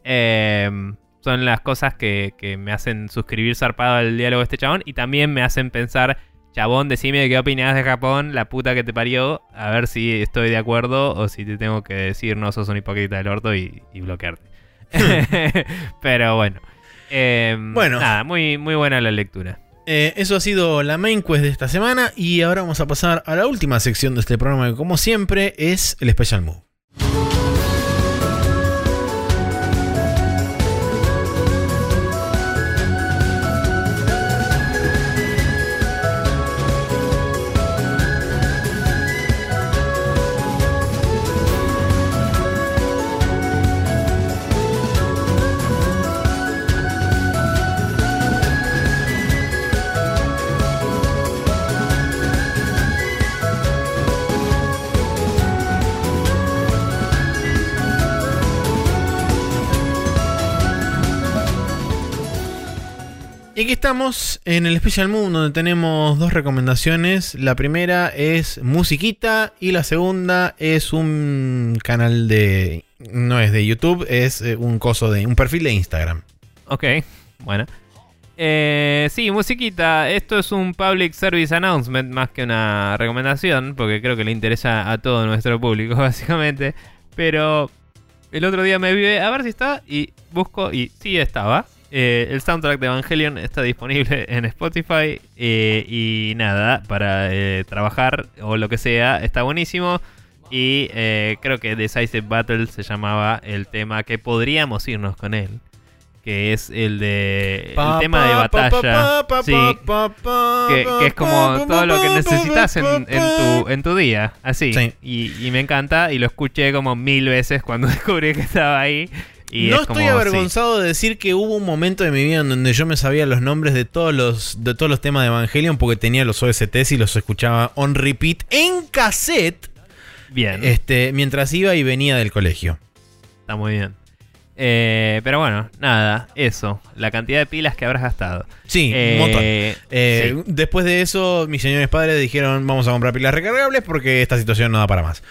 Eh, son las cosas que, que me hacen suscribir zarpado al diálogo de este chabón y también me hacen pensar, chabón, decime de qué opinás de Japón, la puta que te parió, a ver si estoy de acuerdo o si te tengo que decir no sos un hipócrita del orto y, y bloquearte. <laughs> <laughs> Pero bueno. Eh, Bueno. Nada, muy, muy buena la lectura. Eh, eso ha sido la main quest de esta semana. Y ahora vamos a pasar a la última sección de este programa, que como siempre es el Special Move. Y aquí estamos en el Special Moon donde tenemos dos recomendaciones. La primera es musiquita y la segunda es un canal de... No es de YouTube, es eh, un coso de... un perfil de Instagram. Ok, bueno. Eh, sí, musiquita. Esto es un public service announcement más que una recomendación, porque creo que le interesa a todo nuestro público, <laughs> básicamente. Pero el otro día me vi a ver si está y busco y sí estaba. Eh, el soundtrack de Evangelion está disponible en Spotify eh, y nada, para eh, trabajar o lo que sea, está buenísimo. Y creo que Decisive Battle se llamaba el tema que podríamos irnos con él. Que es el de. El tema de batalla. Sí. Que, es como todo lo que necesitas en, tu, en tu día. Así. Y, y me encanta. Y lo escuché como mil veces cuando <laughs> descubrí que estaba ahí no estoy avergonzado de decir que hubo un momento de mi vida en donde yo me sabía los nombres de todos los, de todos los temas de Evangelion porque tenía los OSTs y los escuchaba on repeat en cassette. Bien. Este, mientras iba y venía del colegio. Está muy bien. Eh, pero bueno, nada, eso. La cantidad de pilas que habrás gastado. Sí, un montón. Eh, eh, después de eso, mis señores padres dijeron: Vamos a comprar pilas recargables porque esta situación no da para más.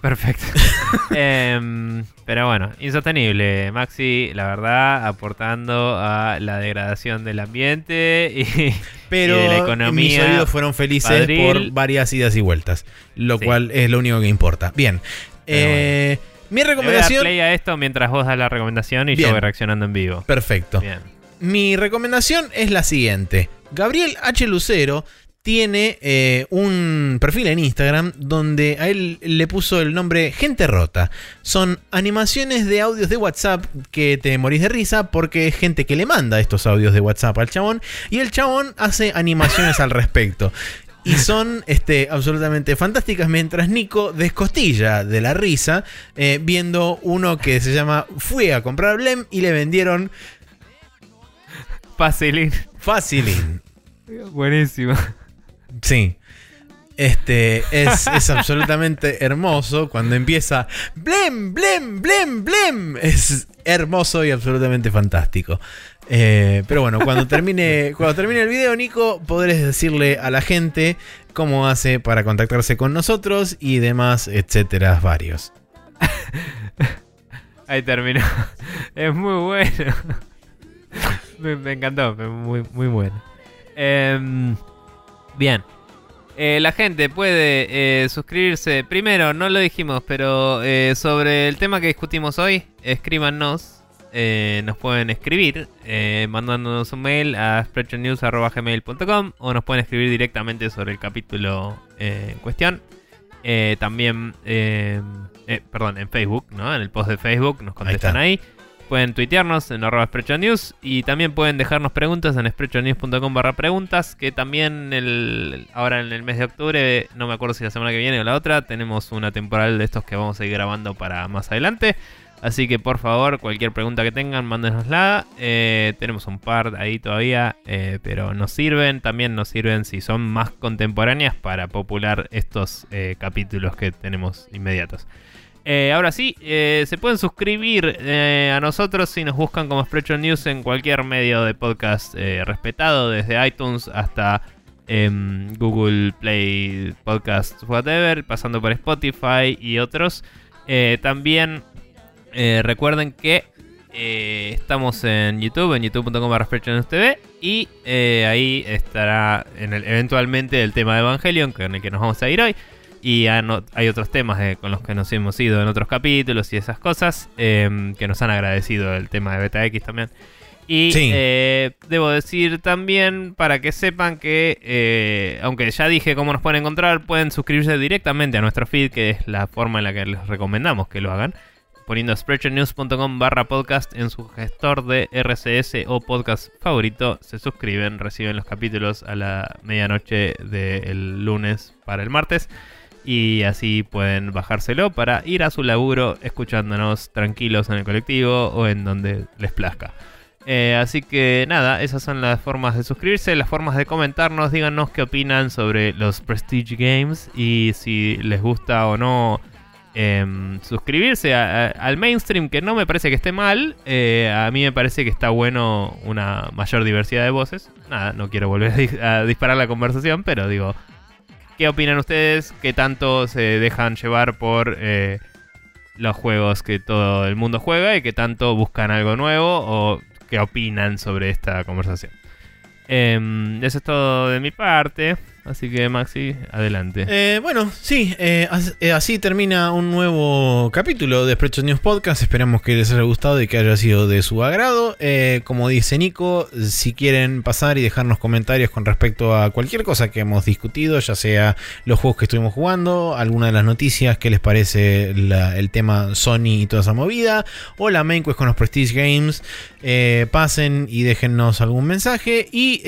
Perfecto. <laughs> Em, pero bueno, insostenible. Maxi, la verdad, aportando a la degradación del ambiente y, pero de la economía. Mis oídos fueron felices por varias idas y vueltas, lo cual es lo único que importa. Bien. Eh, mi recomendación. Voy a play a esto mientras vos das la recomendación y yo voy reaccionando en vivo. Perfecto. Bien. Mi recomendación es la siguiente. Gabriel H. Lucero tiene eh, un perfil en Instagram donde a él le puso el nombre Gente Rota. Son animaciones de audios de WhatsApp que te morís de risa porque es gente que le manda estos audios de WhatsApp al chabón y el chabón hace animaciones al respecto. Y son este, absolutamente fantásticas mientras Nico descostilla de la risa eh, viendo uno que se llama Fui a comprar Blem y le vendieron... Facilin. Facilin. Buenísimo. Sí. Este es, <laughs> absolutamente hermoso cuando empieza blem, blem, blem, blem. Es hermoso y absolutamente fantástico. Eh, pero bueno, cuando termine, <laughs> cuando termine el video, Nico, podrás decirle a la gente cómo hace para contactarse con nosotros y demás, etcétera, varios. <laughs> Ahí terminó. Es muy bueno. Me, encantó, muy, muy bueno. Em, Bien. Eh, la gente puede eh, suscribirse. Primero, no lo dijimos, pero eh, sobre el tema que discutimos hoy, escríbanos. nos pueden escribir mandándonos un mail a spreadshotnews.gmail.com o nos pueden escribir directamente sobre el capítulo en cuestión. también, perdón, en Facebook, ¿no? En el post de Facebook nos contestan ahí. Pueden tuitearnos en arroba News y también pueden dejarnos preguntas en sprechonews.com barra preguntas, que también el, ahora en el mes de octubre, no me acuerdo si la semana que viene o la otra, tenemos una temporal de estos que vamos a ir grabando para más adelante. Así que por favor, cualquier pregunta que tengan, mándenosla. Eh, tenemos un par ahí todavía, eh, pero nos sirven. También nos sirven si son más contemporáneas para popular estos eh, capítulos que tenemos inmediatos. Eh, ahora sí, eh, se pueden suscribir eh, a nosotros si nos buscan como Spreadshot News en cualquier medio de podcast respetado, desde iTunes hasta em, Google Play Podcast, whatever, pasando por Spotify y otros. también recuerden que estamos en YouTube, en youtube.com TV y ahí estará eventualmente el tema de Evangelion, con el que nos vamos a ir hoy. Y hay otros temas con los que nos hemos ido en otros capítulos y esas cosas em, que nos han agradecido el tema de Beta X también. Y eh, debo decir también para que sepan que, eh, aunque ya dije cómo nos pueden encontrar, pueden suscribirse directamente a nuestro feed, que es la forma en la que les recomendamos que lo hagan, poniendo spreadshotnews.com barra podcast en su gestor de RCS o podcast favorito. Se suscriben, reciben los capítulos a la medianoche del lunes para el martes y así pueden bajárselo para ir a su laburo escuchándonos tranquilos en el colectivo o en donde les plazca. Eh, así que nada, esas son las formas de suscribirse, las formas de comentarnos, díganos qué opinan sobre los Prestige Games y si les gusta o no em, suscribirse al mainstream, que no me parece que esté mal. eh, a mí me parece que está bueno una mayor diversidad de voces. Nada, no quiero volver a disparar la conversación, pero digo, ¿qué opinan ustedes? ¿Qué tanto se dejan llevar por eh, los juegos que todo el mundo juega y qué tanto buscan algo nuevo o qué opinan sobre esta conversación? Em, eso es todo de mi parte. Así que Maxi, adelante. Eh, bueno, sí, eh, eh, así termina un nuevo capítulo de Spreadshot News Podcast. Esperamos que les haya gustado y que haya sido de su agrado. Como dice Nico, si quieren pasar y dejarnos comentarios con respecto a cualquier cosa que hemos discutido, ya sea los juegos que estuvimos jugando, alguna de las noticias, qué les parece el tema Sony y toda esa movida, o la main quest con los Prestige Games, pasen y déjennos algún mensaje. Y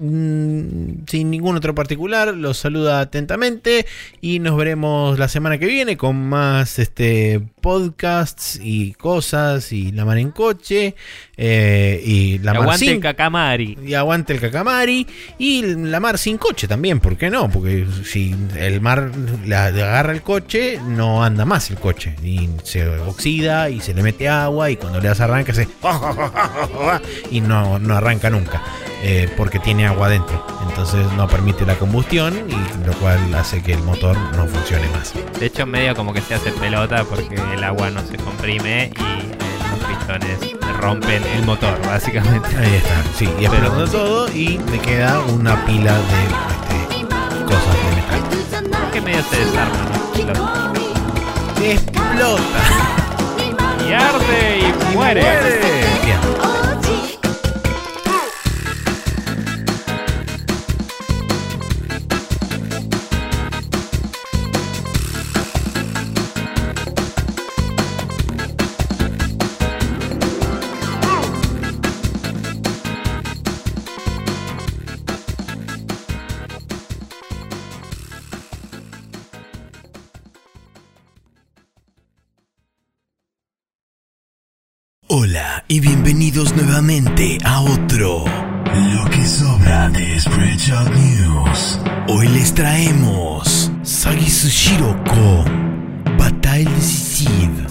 mm, sin ningún otro particular, los saluda atentamente y nos veremos la semana que viene con más este podcasts y cosas y la mar en coche eh, y la mar Aguante sin el y aguante el cacamari y la mar sin coche también, ¿por qué no? Porque si el mar la, le agarra el coche, no anda más el coche y se oxida y se le mete agua y cuando le das arranca se <laughs> y no, no arranca nunca eh, porque tiene agua adentro, entonces no permite la combustión y lo cual hace que el motor no funcione más. De hecho, medio como que se hace pelota porque el agua no se comprime y eh, los pistones rompen el motor, básicamente. Ahí está, sí, y explotando todo y me queda una pila de este, cosas de metal. Que medio se desarma, ¿no? Explota. Y arde y muere. Bien. Y bienvenidos nuevamente a otro Lo que sobra de Spreadshot News. Hoy les traemos Sagi Sushiro con Bataille Decisive.